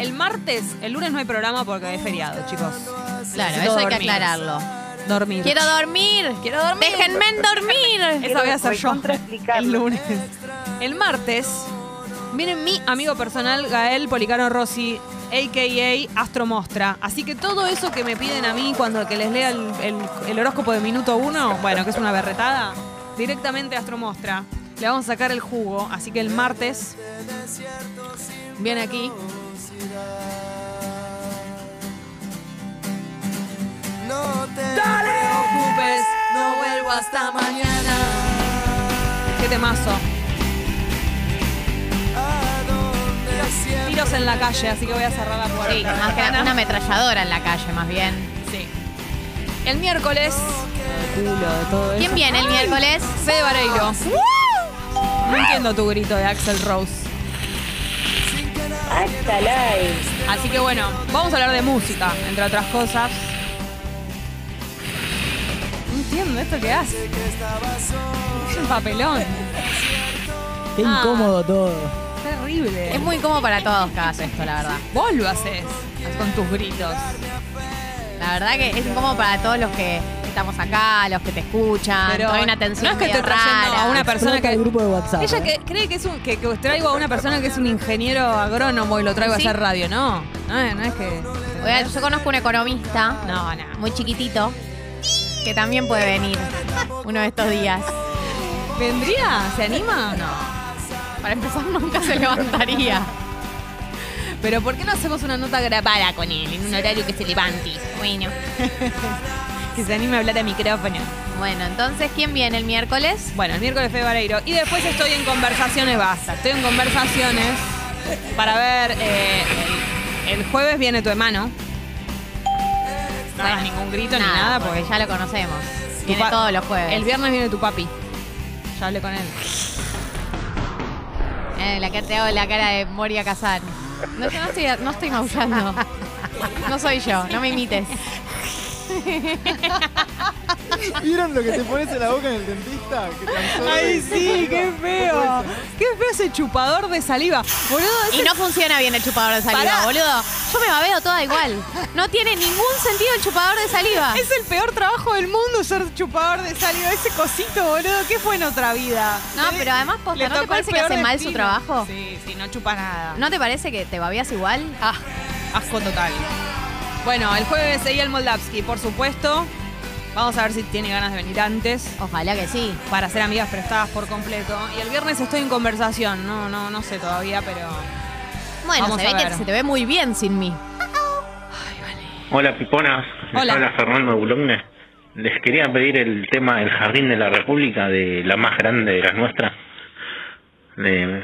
El martes, el lunes no hay programa porque es feriado, chicos. Claro, Necesito eso hay que aclararlo. Dormir. Quiero dormir. Quiero dormir. Déjenme dormir. Esa voy a hacer yo. El lunes. El martes viene mi amigo personal, Gael Policano Rossi, a.k.a. Astro Mostra. Así que todo eso que me piden a mí cuando que les lea el, el- el horóscopo de minuto uno, bueno, que es una berretada, directamente a Astro Mostra. Le vamos a sacar el jugo. Así que el martes viene aquí. No te preocupes, no vuelvo hasta mañana. Qué temazo. Tiros en la calle, así que voy a cerrar la puerta. Sí, más que una ametralladora en la calle, más bien. El miércoles. Culo de todo ¿Quién eso. viene el miércoles? Fede Vareiro. No entiendo tu grito de Axel Rose. Así que bueno, vamos a hablar de música, entre otras cosas. No entiendo esto que hace. Es un papelón. Qué Ah. incómodo todo. Terrible. Es muy incómodo para todos que hagas esto, la verdad. Vos lo haces con tus gritos. La verdad que es incómodo para todos los que estamos acá, los que te escuchan. Pero hay una tensión no es que esté trayendo rara. a una persona que. el grupo de WhatsApp. Ella ¿eh? que cree que es un, que, que traigo a una persona que es un ingeniero agrónomo y lo traigo Sí. a hacer radio, no. No, es- no es que. Oiga, yo conozco un economista No, no. muy chiquitito que también puede venir uno de estos días. ¿Vendría? ¿Se anima? No. Para empezar, nunca se levantaría. Pero ¿por qué no hacemos una nota grabada con él en un horario que se levante? Bueno. Que se anime a hablar a micrófono. Bueno, entonces, ¿quién viene el miércoles? Bueno, el miércoles Fede Vareiro. Y después estoy en conversaciones basta. Estoy en conversaciones para ver. eh, el, el jueves viene tu hermano. No hagas ningún grito ni nada porque ya lo conocemos. Viene todos los jueves. El viernes viene tu papi. Ya hablé con él. Eh, la que te hago la cara de Moria Kazan. No, yo no estoy, no estoy maullando. No soy yo, no me imites. ¿Vieron lo que te pones en la boca en el dentista? Que? Ay, sí, qué feo. Qué feo ese chupador de saliva. Boludo, Y no funciona bien el chupador de saliva, Pará. boludo. Yo me babeo toda igual. No tiene ningún sentido el chupador de saliva. Es el peor trabajo del mundo ser chupador de saliva. Ese cosito, boludo. ¿Qué fue en otra vida? No, pero además, posta, Le ¿no te parece que peor hace mal su destino. trabajo? Sí, sí, no chupa nada. ¿No te parece que te babeas igual? Ah, asco total. Bueno, el jueves Eyal Moldavsky, por supuesto. Vamos a ver si tiene ganas de venir antes. Ojalá que sí. Para ser amigas prestadas por completo. Y el viernes estoy en conversación. No, no, no sé todavía, pero. Bueno, Vamos se a ve ver. que se te ve muy bien sin mí. Hola piponas, Hola. habla Fernando Boulogne. Les quería pedir el tema El Jardín de la República, de la más grande de las nuestras. De-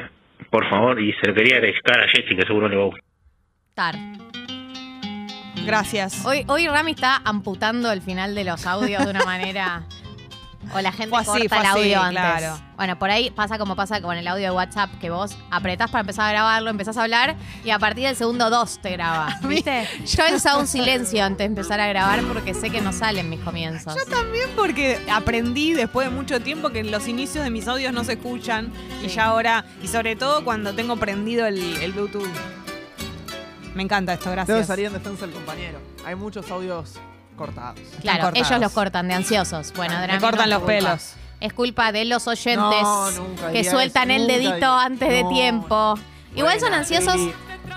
por favor, y se lo quería dedicar a Jessy, que seguro le va a gustar. Gracias. Hoy, hoy Rami está amputando el final de los audios de una manera. O la gente así, corta el así, audio antes. claro. Bueno, por ahí pasa como pasa con el audio de WhatsApp, que vos apretás para empezar a grabarlo, empezás a hablar y a partir del segundo dos te graba. ¿Viste? Yo he usado un silencio antes de empezar a grabar porque sé que no salen mis comienzos. Yo también porque aprendí después de mucho tiempo que los inicios de mis audios no se escuchan y ya ahora, y sobre todo cuando tengo prendido el, el Bluetooth. Me encanta esto, gracias. salir en defensa del compañero. Hay muchos audios cortados. Claro, cortados. ellos los cortan de ansiosos. Bueno, Me Drami, cortan no los culpa. pelos. Es culpa de los oyentes No, nunca que sueltan eso, el dedito antes de no. tiempo. Igual son ansiosos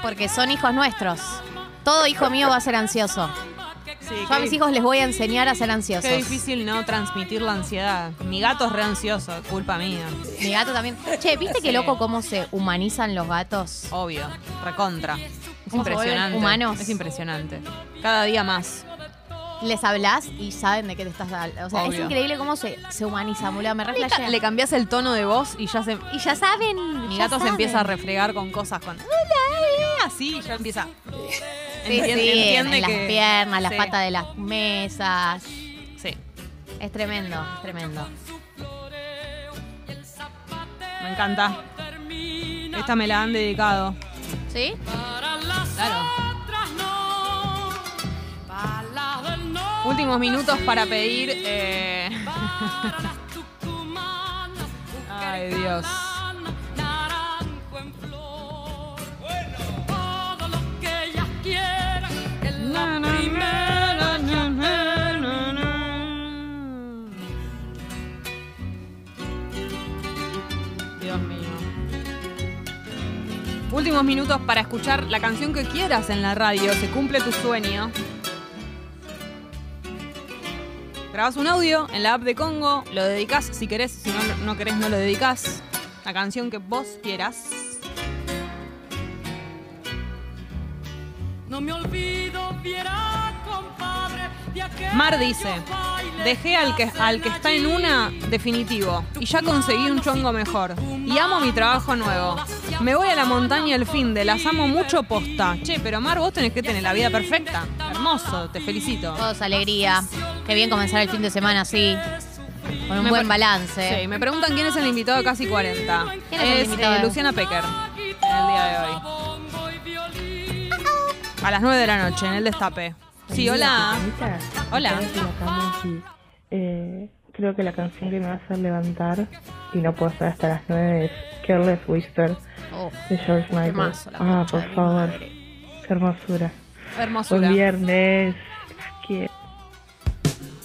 porque son hijos nuestros. Todo hijo mío va a ser ansioso. Sí, Yo a mis hijos les voy a enseñar a ser ansiosos. Qué difícil no transmitir la ansiedad. Mi gato es re ansioso, culpa mía. Mi gato también. Che, ¿viste qué loco cómo se humanizan los gatos? Obvio, recontra. Es ¿Cómo se vuelven impresionante. humanos? Es impresionante. Cada día más. Les hablas y saben de qué te estás hablando. O sea, es Obvio. increíble cómo se, se humaniza, boludo. Me Le, reflejea. le cambias el tono de voz y ya se. Y ya saben. Mi ya gato se empieza a refregar con cosas con. Así, ya empieza. Sí, Entien- sí, entiende en las piernas, las sí. patas de las mesas. Sí. Es tremendo, es tremendo. Me encanta. Esta me la han dedicado. ¿Sí? Claro. Últimos minutos para pedir. eh, Ay, Dios. Dios mío. Últimos minutos para escuchar la canción que quieras en la radio. Se cumple tu sueño. Grabas un audio en la app de Congo, lo dedicas si querés, si no, no querés no lo dedicas. La canción que vos quieras. No me olvido, viera, compadre, de aquel Mar dice, dejé al que, al que está en una definitivo y ya conseguí un chongo mejor. Y amo mi trabajo nuevo. Me voy a la montaña el fin de, las amo mucho posta. Che, pero Mar, vos tenés que tener la vida perfecta. Hermoso, te felicito. Todos alegría. Qué bien comenzar el fin de semana así. Con un Me buen balance. Sí, me preguntan quién es el invitado de casi 40. ¿Quién es el invitado? eh, Luciana Pecker, en el día de hoy. A las 9 de la noche, en el destape. Sí, hola. Hola. Eh, creo que la canción que me va a hacer levantar y no puedo estar hasta las 9 es Careless Whisper Oh, de George Michael. la Ah, por favor. Qué hermosura. Hermosura. Buen viernes. Quiero.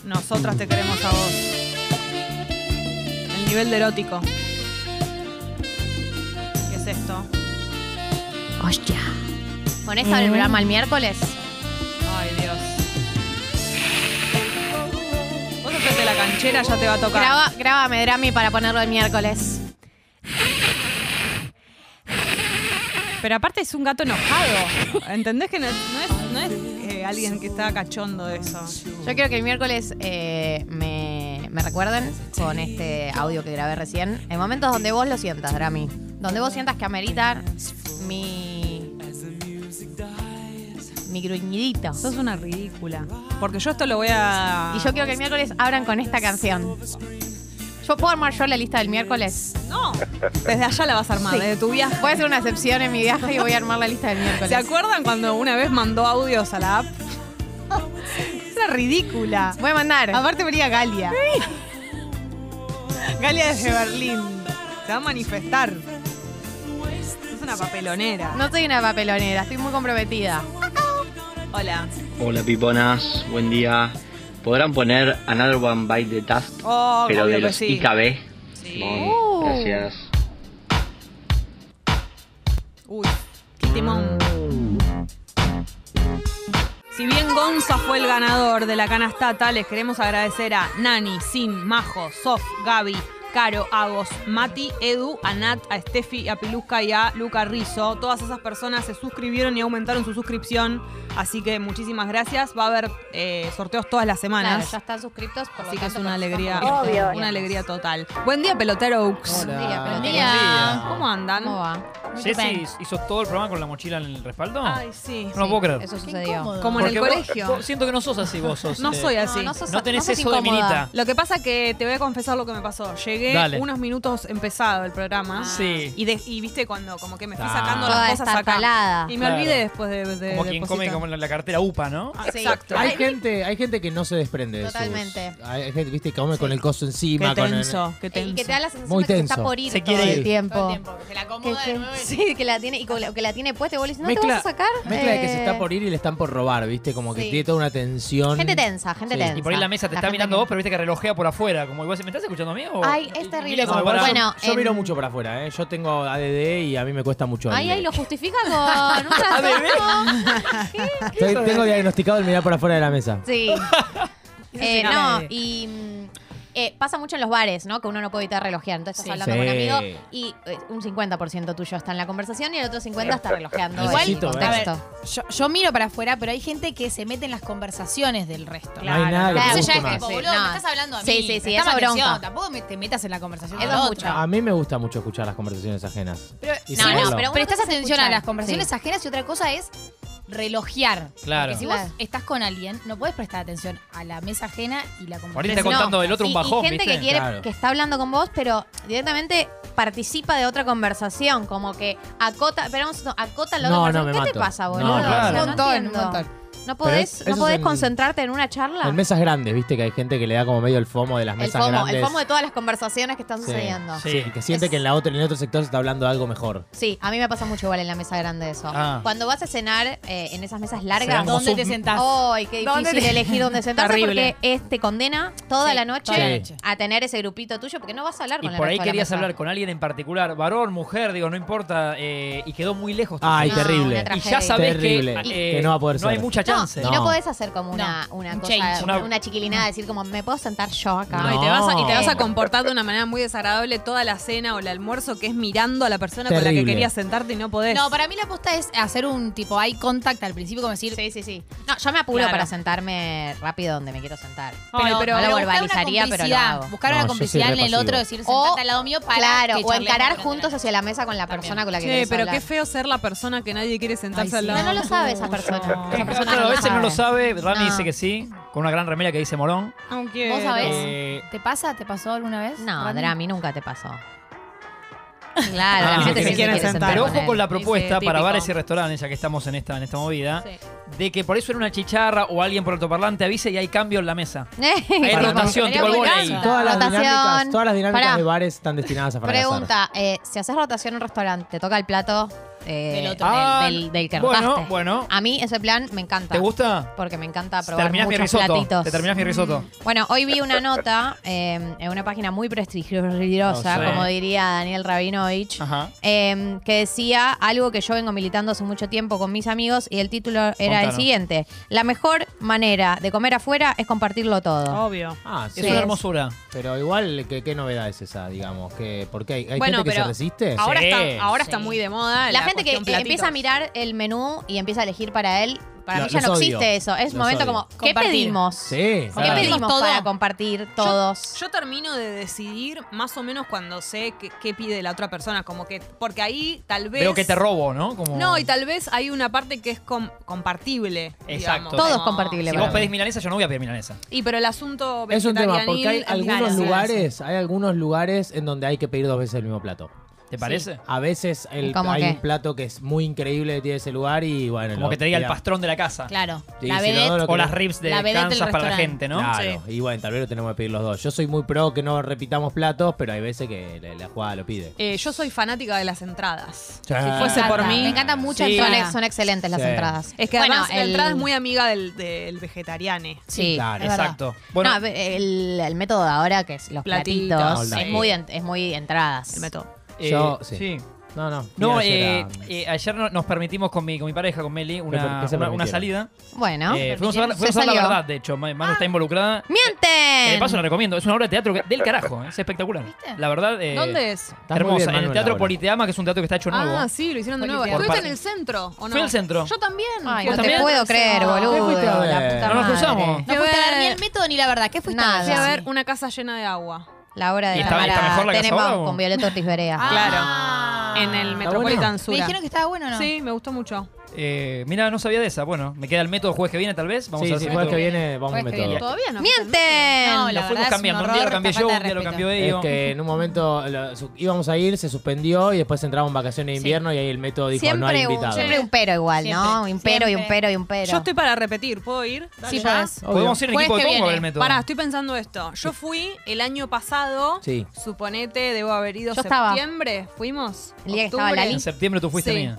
Nosotras te queremos a vos. El nivel de erótico. ¿Qué es esto? Hostia. ¿Con esta el programa el miércoles? Ay, Dios. Vos hacete la canchera, ya te va a tocar. Graba, grábame, Drami, para ponerlo el miércoles. Pero aparte es un gato enojado. ¿Entendés que no, es- no es, no es, eh, alguien que está cachondo de eso? Yo quiero que el miércoles eh, me, me recuerden con este audio que grabé recién. En momentos donde vos lo sientas, Drami. Donde vos sientas que amerita mi. Mi gruñidito. Sos una ridícula. Porque yo esto lo voy a. Y yo quiero que el miércoles abran con esta canción. ¿Yo puedo armar yo la lista del miércoles? No. Desde allá la vas a armar, Sí. desde tu viaje. Voy a hacer una excepción en mi viaje y voy a armar la lista del miércoles. ¿Se acuerdan cuando una vez mandó audios a la app? Es una ridícula. Voy a mandar. Aparte venía Galia. Galia desde Berlín. Se va a manifestar. Es una papelonera. No soy una papelonera, estoy muy comprometida. Hola. Hola piponas, buen día. ¿Podrán poner Another One Bite the Dust? Oh, pero de los sí. IKB. Sí. Bon, Uh. Gracias. Uy, qué timón. Si bien Gonza fue el ganador de la canastata, les queremos agradecer a Nani, Sin, Majo, Sof, Gaby, Caro, Agos, Mati, Edu, a Nat, a Steffi, a Pilusca y a Luca Rizzo. Todas esas personas se suscribieron y aumentaron su suscripción. Así que muchísimas gracias. Va a haber eh, sorteos todas las semanas. Claro, ya están suscriptos, por Así lo que es una alegría, nosotros. una alegría total. Buen día, pelotero Oaks. Buen día, Buen pelotero. día. ¿Cómo andan? ¿Cómo va? Jessy hizo todo el programa con la mochila en el respaldo. Ay, sí. No lo puedo creer. Eso sucedió. Como en el Porque colegio. vos- siento que no sos así, vos sos. No eh, soy así. No, no sos- No tenés no sos eso de minita. Lo que pasa que te voy a confesar lo que me pasó. Llegué unos minutos empezado el programa. Ah. Sí. Y, viste cuando como que me fui ah. sacando Toda las cosas acá. Y me Claro. olvidé después de. de- Como quien come como la, la cartera UPA, ¿no? Ah, Exacto. Hay gente, hay gente que no se desprende de sus- Totalmente. hay gente, viste, que come con el coso encima. Qué con el- tenso, qué tenso. Y que te da la sensación de que se está por ir Se todo quiere el tiempo. Que la acomoda de nuevo. sí, que la tiene, y que la tiene puesta y vos le dices, ¿no te vas a sacar? Mezcla de que se está eh. por ir y le están por robar, viste, como que tiene toda una tensión. Gente tensa, gente tensa. Y por ahí la mesa te está mirando vos, pero viste que relojea por afuera. Como igual, ¿me estás escuchando a mí? O... Ay, es terrible. No, bueno, yo, miro mucho para afuera, ¿eh? Yo tengo ADD y a mí me cuesta mucho. Ahí, ahí lo justifica con un trastorno. Tengo diagnosticado el mirar para afuera de la mesa. Sí. No, eh, y mm, eh, pasa mucho en los bares, ¿no? Que uno no puede evitar relojear. Entonces estás hablando con un amigo y eh, un 50% tuyo está en la conversación y el otro 50% está relojeando. Igual, eh. yo, miro para afuera, pero hay gente que se mete en las conversaciones del resto. Claro, no hay nada. Eso ya es tipo, boludo, no. me estás hablando a mí. Sí, sí, sí, esa bronca. Tampoco te metas en la conversación Eso mucho. A mí me gusta mucho escuchar las conversaciones ajenas. Pero, no, no, pero prestas atención a las conversaciones ajenas y otra cosa es relojear. Claro. Porque si vos estás con alguien, no podés prestar atención a la mesa ajena y la Por ahí conversación. está contando el otro un Y- bajón, gente que quiere, que está hablando con vos, pero directamente participa de otra conversación, como que acota, pero vamos, acota la otra No, no, ¿Qué te pasa, boludo? Un montón, un montón. ¿No podés, ¿no podés concentrarte en una charla? En mesas grandes, viste que hay gente que le da como medio el fomo de las mesas el fomo, grandes. El fomo de todas las conversaciones que están sucediendo. Sí, sí. que siente que en, la otra, en el otro sector se está hablando de algo mejor. Sí, a mí me pasa mucho igual en la mesa grande eso. Ah. Cuando vas a cenar eh, en esas mesas largas. ¿Dónde sos, te sentás? ¡Ay, difícil te... elegir dónde sentarse! Horrible. porque te condena toda, la noche a tener ese grupito tuyo porque no vas a hablar con y la por ahí querías hablar con alguien en particular, varón, mujer, digo, no importa, eh, y quedó muy lejos. Ay, terrible. Y ya sabes eh, que, no va a poder ser. No hay mucha no, y no, podés hacer como una, una cosa, una, chiquilinada, decir como, ¿me puedo sentar yo acá? Y, te vas a, eh. comportar de una manera muy desagradable toda la cena o el almuerzo que es mirando a la persona con la que querías sentarte y no podés. No, para mí la apuesta es hacer un tipo hay contact al principio, como decir. Sí, sí, sí. No, yo me apuro para sentarme rápido donde me quiero sentar. Pero, Ay, pero no lo verbalizaría, pero lo hago. Buscar una complicidad en el otro, decir, sentate al lado mío para. Claro, o encarar juntos hacia la mesa con la persona con la que quieres Sí, pero qué feo ser la persona que nadie quiere sentarse al lado. No, no lo sabe esa persona. Esa persona a veces no lo sabe. Rani dice que sí, con una gran remera que dice Morón. Aunque. ¿Vos sabés? Eh, ¿Te pasa? ¿Te pasó alguna vez? No, Rami? Drami, nunca te pasó. Claro, Ah, la gente se quiere sentar. pero ojo con la propuesta para bares y restaurantes, ya que estamos en esta, en esta movida, de que por eso era una chicharra o alguien por el altoparlante avise y hay cambio en la mesa. Hay rotación, tipo el volei. Todas las dinámicas, todas las dinámicas de bares están destinadas a fracasar. Pregunta, eh, si haces rotación en un restaurante, ¿te toca el plato eh, del, otro, ah, del, del, bueno. Bueno, A mí ese plan me encanta. ¿Te gusta? Porque me encanta probar mi risotto, platitos. Te terminás mi risotto. Bueno, hoy vi una nota em, en una página muy prestigiosa, como diría Daniel Rabinovich, eh, que decía algo que yo vengo militando hace mucho tiempo con mis amigos y el título era el siguiente. La mejor manera de comer afuera es compartirlo todo. Obvio. Ah, sí. Es una hermosura. Pero igual, ¿qué, novedad es esa, digamos? que ¿Por qué hay, hay gente que se resiste? Ahora, está, muy de moda. La, la gente que empieza a mirar el menú y empieza a elegir para él para mí ya no existe eso. Es los momento como, ¿qué pedimos? Sí, ¿Qué pedimos ¿Todo? para compartir todos? Yo, termino de decidir más o menos cuando sé qué pide la otra persona. Como que, porque ahí tal vez. Veo que te robo, ¿no? Como... No, y tal vez hay una parte que es com compartible. Exacto. Digamos. Todo es compartible. Si vos pedís milanesa, yo no voy a pedir milanesa. Y pero el asunto. Es un tema, porque hay algunos lugares, hay algunos lugares en donde hay que pedir dos veces el mismo plato. ¿Te parece? A veces el, hay un plato que es muy increíble que tiene ese lugar y bueno. Como que te diga el pastrón de la casa. Claro. Sí, O las ribs de La para la gente, ¿no? Claro, y bueno, tal vez lo tenemos que pedir los dos. Yo soy muy pro que no repitamos platos, pero hay veces que la, la jugada lo pide. Eh, yo soy fanática de las entradas. Si fuese por mí. Me encantan mucho. Sí. Son, excelentes las entradas. Es que Bueno, además la entrada es muy amiga del, del vegetariane. Sí, Claro. Exacto. Bueno, el, método de ahora, que es los Platitos. es muy entradas. El método. Eh, Yo, sí. sí. No, no. No, eh, eh, ayer no- nos permitimos con mi, con mi pareja, con Meli, una, una, una salida. Bueno. Eh, fuimos a ver, fuimos a ver la verdad, de hecho. Ma- está ah. involucrada. Que ¡Mienten! de paso la recomiendo. Es una obra de teatro que- del carajo, eh, es espectacular. ¿Viste? La verdad, eh, ¿Dónde es? Está hermosa. bien, en el Teatro. Politeama, que es un teatro que está hecho nuevo. Ah, sí, lo hicieron de nuevo. Por ¿Estuviste en el centro o no? Fui al centro. Yo también. Ay, no te también? puedo creer, boludo. No nos cruzamos. No fuiste a ver ni el método ni la verdad. ¿Qué fuiste a Fui a ver? una casa llena de agua. La obra de ¿Y está- Tamara está mejor la casa Tenenbaum ahora o? con Violeta Ortiz Berea. Ah. Claro. En el Metropolitan Me Sura. dijeron que estaba bueno no. Sí, me gustó mucho. Eh, mira, no sabía de esa. Bueno, me queda el método jueves que viene, tal vez. Vamos Sí, a ver sí, si jueves que viene vamos a Jueves que método. viene. Todavía no. ¡Mienten! No, la Lo fuimos es cambiando. un Un día lo cambié yo, un día lo cambió Es ellos. que en un momento lo- su- íbamos a ir, se suspendió y después entramos en vacaciones de invierno y ahí el método dijo no hay Siempre, un, invitado. siempre un pero igual, ¿no? Un pero y un pero y un pero. Yo estoy para repetir, ¿puedo ir? Sí, ¿Ya? podés. Podemos ir en equipo de el método. Pará, estoy pensando esto. Yo fui el año pasado. Sí. Suponete, debo haber ido Yo estaba. septiembre. ¿Fuimos? El día que estaba. Lali. En septiembre tú fuiste Sí. mía.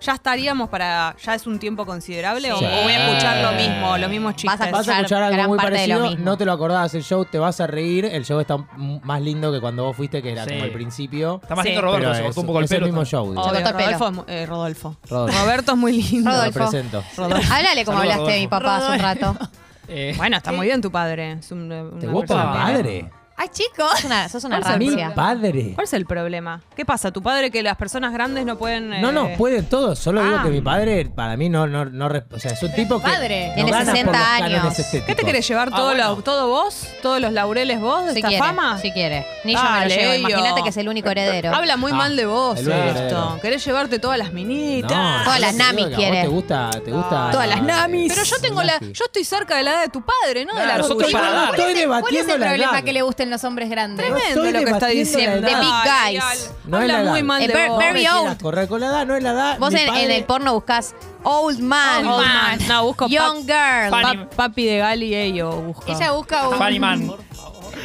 ¿Ya estaríamos para. ¿Ya es un tiempo considerable? ¿O- Sí. ¿O voy a escuchar lo mismo, los mismos chistes? Vas a Vas a escuchar algo gran muy parte de lo parecido, mismo. no te lo acordabas el show, te vas a reír, el show está m- más lindo que cuando vos fuiste, que era Sí. como al principio. Está más Sí. lindo Roberto, Pero se es, cortó un poco el es el mismo show. digo. Obvio, cortó el pelo. Rodolfo, es mu- eh, Rodolfo. Rodolfo. Roberto es muy lindo. Lo Rodolfo. presento. Háblale como Saludos, hablaste de mi papá hace un rato. Eh, Bueno, está muy bien tu padre. Es un- una ¿Te gusta persona padre? Ay, chicos. Sos una, sos una ¿Cuál es el Mi rancia. padre. ¿Cuál es el problema? ¿Qué pasa? ¿Tu padre que las personas grandes no pueden.? No, no, eh, pueden todos. Solo digo Ah. que mi padre, para mí, no, no, no, res- o sea, es un tipo que Padre. no Tiene gana por 60 los cánones años. estéticos. ¿Qué te querés llevar Ah, todo, bueno. lo- todo vos? ¿Todos los laureles vos de Si esta quiere, fama? si quiere. Ni yo me Dale, lo llevo. Imagínate que es el único heredero. Habla muy Ah, mal de vos el esto. heredero. ¿Querés llevarte todas las minitas? No, Todas yo las te digo namis que a vos quiere. ¿Te gusta? ¿Te gusta? Todas las namis. Pero yo tengo la, yo estoy cerca de la edad de tu padre, ¿no? de la Claro, nosotros tuya. para dar. No estoy ¿Cuál es debatiendo el la problema edad. que le gusten los hombres grandes? No Tremendo lo que está diciendo. la edad. The big guys. No es Habla la edad. muy mal Eh, de ver- vos. very No me old. quieras correr con la edad, no es la edad. Vos Mi en, padre- en el porno buscas old man, Old man. No, busco young girl. Pa- papi de Gali y ello busco. Ella busca un, Funny man.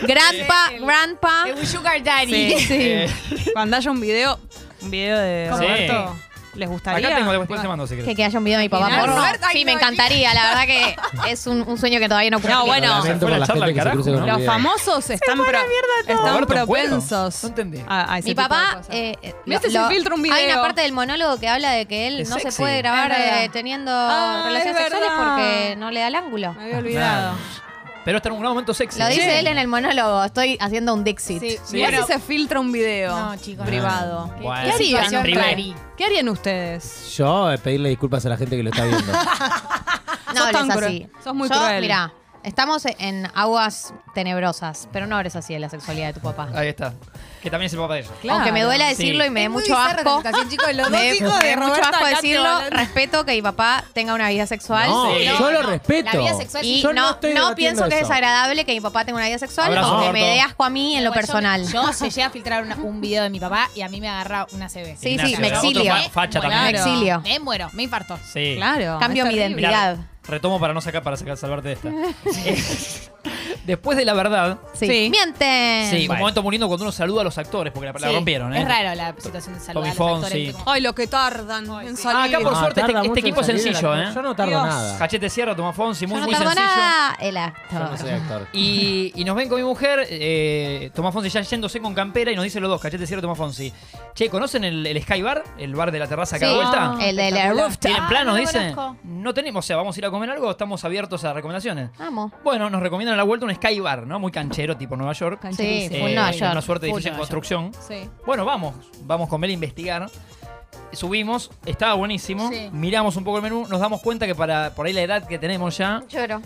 grandpa, grandpa. un sugar daddy. Sí, sí. Cuando haya un video, un video de Sí. Roberto, ¿les gustaría? Acá tengo, después te mando si Que, querés. que haya un video de mi papá porno. Roberto, Sí, me no, encantaría. La verdad que es un, un sueño que todavía no puedo No, bueno. Lamento Se fue por la la charla gente al que se cruce carajo, con Los famosos están, pro- están Roberto propensos No entendí. a, a ese Mi tipo de papá, cosas. eh, eh, ¿Viste si filtra un video? Hay una parte del monólogo que habla de que él Es no se puede grabar Es verdad. eh, teniendo Ah, relaciones es sexuales verdad. porque no le da el ángulo. Me había olvidado. Pero está en un gran momento sexy. Lo dice Sí. él en el monólogo. Estoy haciendo un Dixit. Sí. Sí. Mirá Bueno, si se filtra un video No, chicos, no. privado. Bueno. ¿Qué harían? situación Privé. rari. ¿Qué harían ustedes? Yo eh, pedirle disculpas a la gente que lo está viendo. No Sos hables tan así. cruel. Sos muy Yo, cruel. Mirá, estamos en aguas tenebrosas, pero no hables así de la sexualidad de tu papá. Ahí está. Que también es el papá de ella. Aunque me duela Sí. decirlo y me dé mucho asco. chicos. Los Me me de dé mucho asco decirlo. hablando. Respeto que mi papá tenga una vida sexual. No, Sí. yo lo respeto. La vida sexual Y Yo no, no no pienso que es desagradable que mi papá tenga una vida sexual o que me dé asco a mí en lo personal. Yo, yo se llega a filtrar una- un video de mi papá y a mí me agarra una CB. Sí, Ignacio, sí, me exilio. fa- facha también. Me exilio. Me muero, me infarto. Sí. Claro. Cambio mi identidad. Retomo para no sacar, para sacar, salvarte de esta. Después de la verdad. Sí. Sí. Mienten. Sí, un momento muy lindo cuando uno saluda a los actores, porque la, la Sí, rompieron, ¿eh? Es raro la situación de saludar Tommy a los actores. Fonsi. Ay, lo que tardan en salir. Ah, acá por Ah, suerte este, este equipo es en salir de sencillo, la- ¿eh? Yo no tardo Dios. nada. Cachete Sierra, Tomás Fonsi, muy, Yo no muy tardo sencillo. nada. El Yo actor. no soy actor. Y, y nos ven con mi mujer, eh, Tomás Fonsi ya yéndose con campera y nos dice los dos, Cachete Sierra, Tomás Fonsi. Che, ¿conocen el, el Sky Bar? El bar de la terraza acá Sí, vuelta. el de la rooftop. ¿Tienen Ah, planos? no dice. conozco. No tenemos, o sea, vamos a ir a comer algo, estamos abiertos a recomendaciones. Vamos. Bueno, nos recomiendan a la vuelta un Sky Bar, ¿no? Muy canchero, tipo Nueva York. Sí, Eh, Nueva York. Una suerte de Full edificio en Nueva construcción. Sí. Bueno, vamos, vamos con Mel a investigar. Subimos, estaba buenísimo. Sí. Miramos un poco el menú, nos damos cuenta que para por ahí la edad que tenemos ya, Lloro.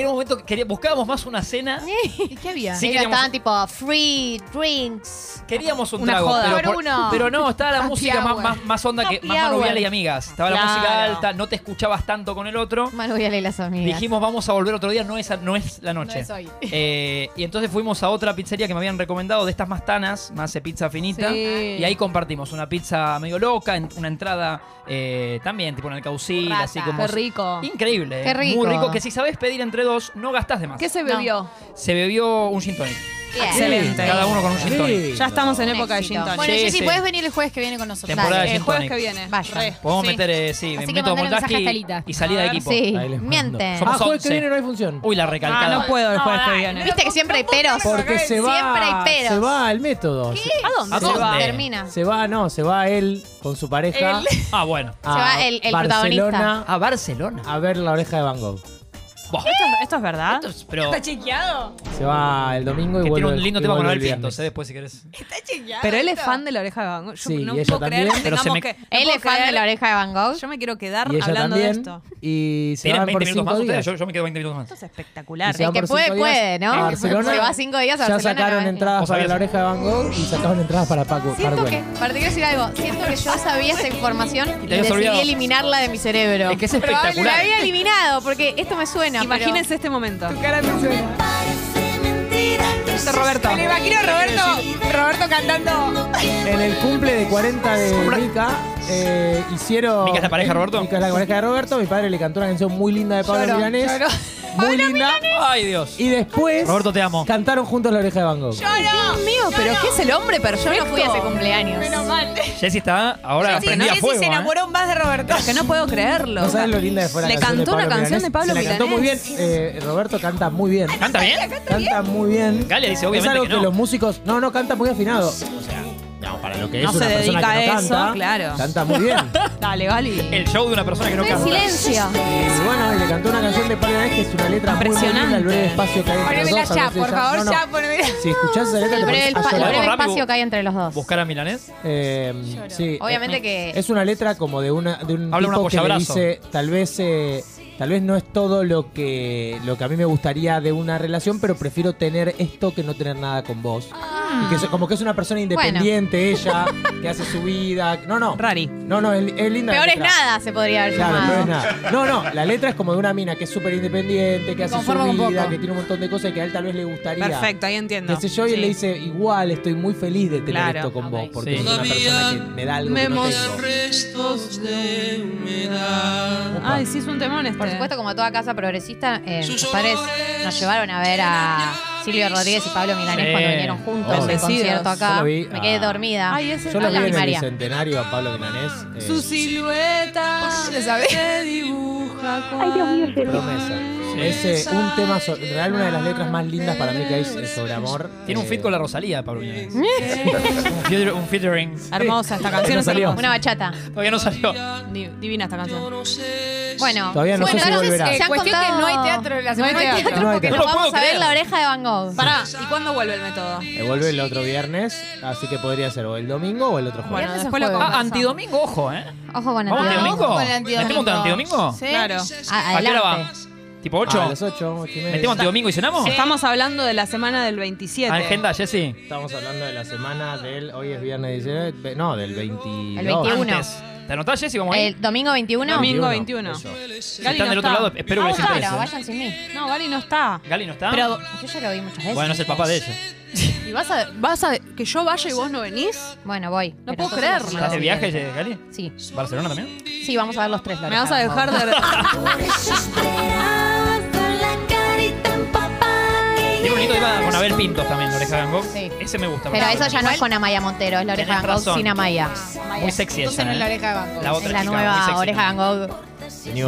Era un momento que buscábamos más una cena. ¿Y qué había? Sí, Ellos queríamos- estaban tipo free drinks. Queríamos un Una trago, joda. pero, Por por- uno. pero no, estaba la Happy música más, hour. más, más onda que Happy más hour. y amigas. Estaba la Claro. música alta, no te escuchabas tanto con el otro. Manu y las amigas. Dijimos, vamos a volver otro día, no es, no es la noche. No es hoy. Eh, y entonces fuimos a otra pizzería que me habían recomendado de estas más tanas, más de pizza finita. Sí. Y ahí compartimos una pizza medio loca, en- una entrada eh, también, tipo en el caucil, Rata. así como. Qué rico. Increíble. Qué eh. rico. Muy rico. Que si sabes pedir entre dos, no gastás de más. ¿Qué se bebió? Se bebió un gin tonic. Bien. Excelente. Cada uno con un gin tonic. Ya estamos en Un época de éxito. gin tonic. Bueno, Sí, Jessy, sí. puedes venir el jueves que viene con nosotros. Temporada de gin jueves tonic. que viene. Vaya. Re. Podemos Sí. meter, eh, sí, Así que método mandale mensaje a Moldaski Estelita. y salida de equipo. Sí, Ahí les mando. mienten. Somos Ah, jueves que 11. viene no hay función. Uy, la Ah, recalcada. no puedo el jueves que viene. Viste que siempre hay peros. Porque se va. Siempre hay peros. Se va el método. ¿A dónde ¿A se dónde? va? Termina. se va, no, se va él con su pareja. Ah, bueno. a Se va el- el Barcelona A Barcelona. a ver la oreja de Van Gogh. ¿Esto, es verdad? ¿Está chequeado? Se va el domingo y que tiene un lindo tema con vuelve después si querés. ¿Está chequeado? Pero él es fan de la oreja de Van Gogh. Yo no puedo creer que. Pero se tengamos me- que. Él es fan de la oreja de Van Gogh. Yo me quiero quedar hablando de esto. Y se ¿Tienen van 20 minutos más ustedes? Yo, me quedo 20 minutos más Esto es espectacular. Se El que puede, puede, ¿no? Se va cinco días a Ya sacaron entradas para la oreja de Van Gogh y sacaron entradas para Paco. Siento que, para te quiero decir algo, siento que yo sabía esa información y decidí eliminarla de mi cerebro. Es que es Probable- La había eliminado porque esto me suena. Imagínense este momento. Tu cara Roberto. Me imagino Roberto, cantando. En el cumple de 40 de Rica, eh, hicieron. ¿Mica es la pareja Roberto? Mica es la pareja de Roberto. Mi padre le cantó una canción muy linda de Pablo Lloro, Milanés. Muy linda. Ay, Dios. Y después Roberto, te amo. cantaron juntos La Oreja de Van Gogh. Dios mío, pero ¿qué es el hombre perfecto? Yo no fui a ese cumpleaños. Menos mal. Jessy está ahora no a sé si se ¿eh? enamoró más de Roberto. Que no puedo creerlo. No sabes lo linda que fue Le cantó una canción de Pablo Se la cantó muy bien. Eh, Roberto canta muy bien. ¿Canta bien? Canta muy bien. Galia dice, Es algo que, los músicos. No, no, canta muy afinado. O sea, no, para lo que es no una se persona dedica que no a eso, canta, claro. canta muy bien. Dale, Gali. El show de una persona que no canta. silencio. Y bueno, le cantó una canción de Pablo que es una letra Impresionante. muy linda, el breve espacio que hay entre los dos. ya, por favor, ya, ponémela. Si escuchás esa letra, El breve, pones a el breve espacio que hay entre los dos. ¿Buscar a Milanés? Eh, sí, Obviamente eh, que- Es una letra como de, una, de un Habla un tipo que le dice, tal vez eh, Tal vez no es todo lo que, lo que a mí me gustaría de una relación, pero prefiero tener esto que no tener nada con vos. Ah. Y que como que es una persona independiente ella, que hace su vida. No, no. Rari. No, no, es, es linda. Peor es nada, se podría haber claro. Peor es nada. No, no, la letra es como de una mina que es súper independiente, que hace su vida, que tiene un montón de cosas que a él tal vez le gustaría. Perfecto, ahí entiendo. Que sé yo, y le dice, igual estoy muy feliz de tener esto con vos, porque sí. es una persona que me da algo. Me que no restos de humedad. Ay, sí, es un temón este por supuesto, como toda casa progresista, eh, sus padres nos llevaron a ver a Silvio Rodríguez y Pablo Milanés cuando vinieron juntos al concierto acá. Me quedé ah. dormida. Ay, ese Yo lo vi en el primaria. bicentenario a Pablo Milanés. Eh. Su silueta se dibuja con Ay, Dios mío, Jerry. promesa. Es eh, un tema, real, una de las letras más lindas para mí que hay sobre amor. Tiene un eh, fit con la Rosalía, Pablo un, feature, featuring. Hermosa esta canción. No salió. Una bachata. Todavía no salió. Divina esta canción. Bueno, todavía no bueno, sé si volverá. Se han cuestión contado... que no hay teatro la semana no hay teatro, no hay teatro porque nos vamos a ver la oreja de Van Gogh. Pará, ¿y cuándo vuelve el método? Eh, vuelve el otro viernes, así que podría ser o el domingo o el otro jueves. Ah, antidomingo, ojo, ¿eh? Ojo con antidomingo. ¿Vamos antidomingo? Antidomingo? Sí. Claro. Ah, a, qué hora va? ¿Tipo 8? a las 8, 8 y media. ¿Metemos Domingo y cenamos? Estamos hablando de la semana del 27. Agenda, Jessy. Estamos hablando de la semana del. Hoy es viernes 19. No, del 22. El 21. Antes. ¿Te anotás, Jessy, como ahí? El domingo 21. Domingo 21. Si están no del otro lado, espero que ah, les interese. Claro, vayan sin mí. No, Gali no está. ¿Gali no está? Pero yo ya lo vi muchas veces. Bueno, es el papá de ella. ¿Y vas a, vas a que yo vaya y vos no venés? Bueno, voy. No puedo creerlo. ¿Estás de viaje, Gali? Sí. ¿Barcelona también? Sí, vamos a ver los tres. la ¿Me vas a dejar de... con Abel Pintos también, la oreja de Sí. Ese me gusta. Pero eso ya no es con Amaya Montero, es la oreja Tenés sin Amaya. Muy sexy esa. ¿eh? La otra nueva oreja Van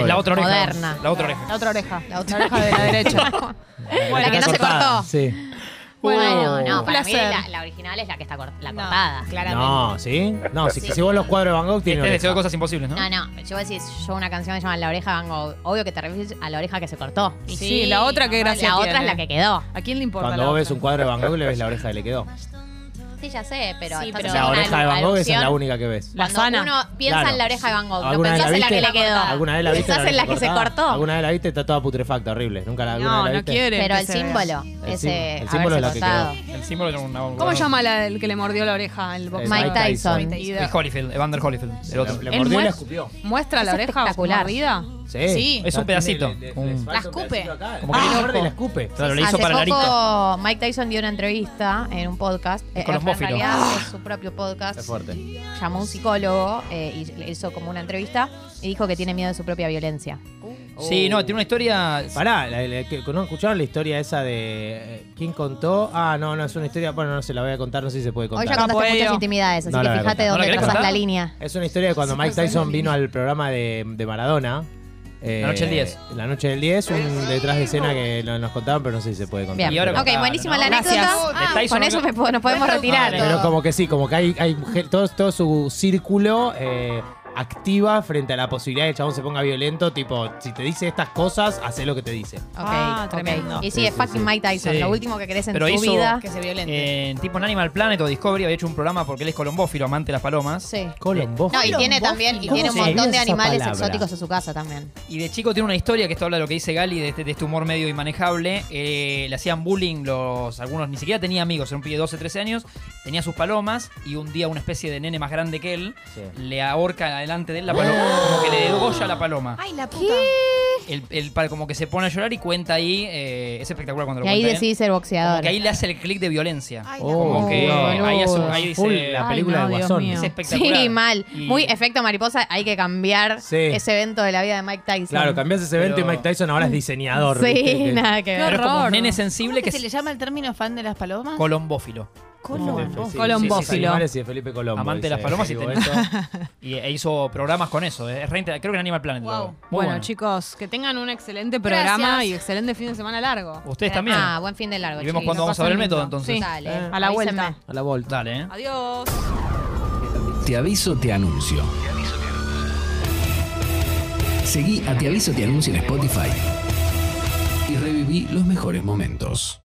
la otra oreja. Moderna. La otra oreja. La otra oreja. La otra oreja de la derecha. La que no se cortó. Sí. Bueno, no, para mí la, la original es la que está cort- la No. cortada. Claramente. No, ¿sí? No, si, Sí. si vos los cuadros de Van Gogh tiene Este cosas imposibles, ¿no? No, no, yo voy a decir, yo una canción que se llama La oreja de Van Gogh, obvio que te refieres a la oreja que se cortó. Sí, la otra que gracia La otra es la que quedó. ¿A quién le importa? Cuando vos ves un cuadro de Van Gogh le ves la oreja que le quedó. Sí, ya sé, pero. Sí, pero la oreja de Van Gogh es la única que ves. La sana. Uno piensa claro. en la oreja de Van Gogh, no pensás en la que le quedó. ¿Alguna vez la viste? Pensás en la, que se cortó. ¿Alguna vez la viste? Está toda putrefacta, horrible. Nunca la, no, la viste. No, quiere. Pero el símbolo. Ese, el símbolo es la que quedó. El símbolo es una ¿Cómo llama el que le mordió la oreja? Mike Tyson. Holyfield, Evander Holyfield. El otro. Le mordió y la escupió. ¿Muestra la oreja mordida? Sí, es un pedacito. La escupe. Como que Ah. de la escupe. Claro, le ah, hizo para poco Mike Tyson dio una entrevista en un podcast. Eh, con los en realidad ah. su propio podcast. Llamó a un psicólogo eh, y le hizo como una entrevista y dijo que tiene miedo de su propia violencia. Uh. Sí, no, tiene una historia. Pará, la, la- escucharon la historia esa de. Eh, ¿Quién contó? Ah, no, no, es una historia. Bueno, no se la voy a contar, no sé si se puede Hoy contar. ya contaste muchas intimidades, así No que fíjate dónde trazas la línea. Es una historia de cuando Mike Tyson vino al programa de, de Maradona eh, la noche del 10. La noche del 10, un detrás de escena que nos contaban, pero no sé si se puede contar. Bien. Ok, buenísima la anécdota. Ah, con eso nos podemos retirar. Pero como que sí, como que hay, hay todo, todo su círculo eh, activa frente a la posibilidad de que el chabón se ponga violento. Tipo, si te dice estas cosas, hace lo que te dice. Ok, Ah, ok. tremendo. Y sí, Sí, es sí, fucking sí. Mike Tyson. Sí. Lo último que querés en Pero tu hizo- vida. Que se violente. En tipo en Animal Planet o Discovery había hecho un programa porque él es colombófilo, amante de las palomas. Sí. Colombófilo. No, y tiene también, y ¿Cómo tiene un se montón de esa animales palabra? exóticos en su casa también. Y de chico tiene una historia que esto habla de lo que dice Gali, de este, de este humor medio inmanejable. Eh, le hacían bullying los algunos, ni siquiera tenía amigos, era un pibe de 12, 13 años, tenía sus palomas y un día una especie de nene más grande que él le ahorca delante de él la paloma, como que le degolla la paloma. Ay, la puta. El, el pa- como que se pone a llorar y cuenta ahí, eh, es espectacular cuando Y lo ahí cuenta él. decidís ser boxeador. Que ahí le hace el clic de violencia. Ay, Oh, Como que boludo. ahí, hace- ahí dice, Full la película Ay, no, del Dios Guasón. mío. es espectacular. Sí, mal. Y- Muy efecto mariposa. Hay que cambiar Sí. ese evento de la vida de Mike Tyson. Claro, cambiás ese evento Pero- y Mike Tyson ahora es diseñador. Sí, ¿viste? Que- nada que Pero ver. es como un nene sensible ¿Cómo que que se es le llama el término fan de las palomas? colombófilo. Colombo. Sí, Colombófilo. sí, sí, animales y de Felipe Colombo. Amante de las dice palomas y, Diego ten- esto. y e hizo programas con eso. eh, Es re inter- creo que en Animal Planet. lo hago. Muy Bueno, bueno. chicos, que tengan un excelente programa Gracias. y excelente fin de semana largo. Ustedes también. Ah, buen fin de largo. y vemos chiquis. cuándo vamos a ver el método entonces. Sí. Dale. A la vuelta. A la vuelta. Dale, eh. Adiós. Te aviso, te anuncio. Seguí a Te aviso, te anuncio en Spotify y reviví los mejores momentos.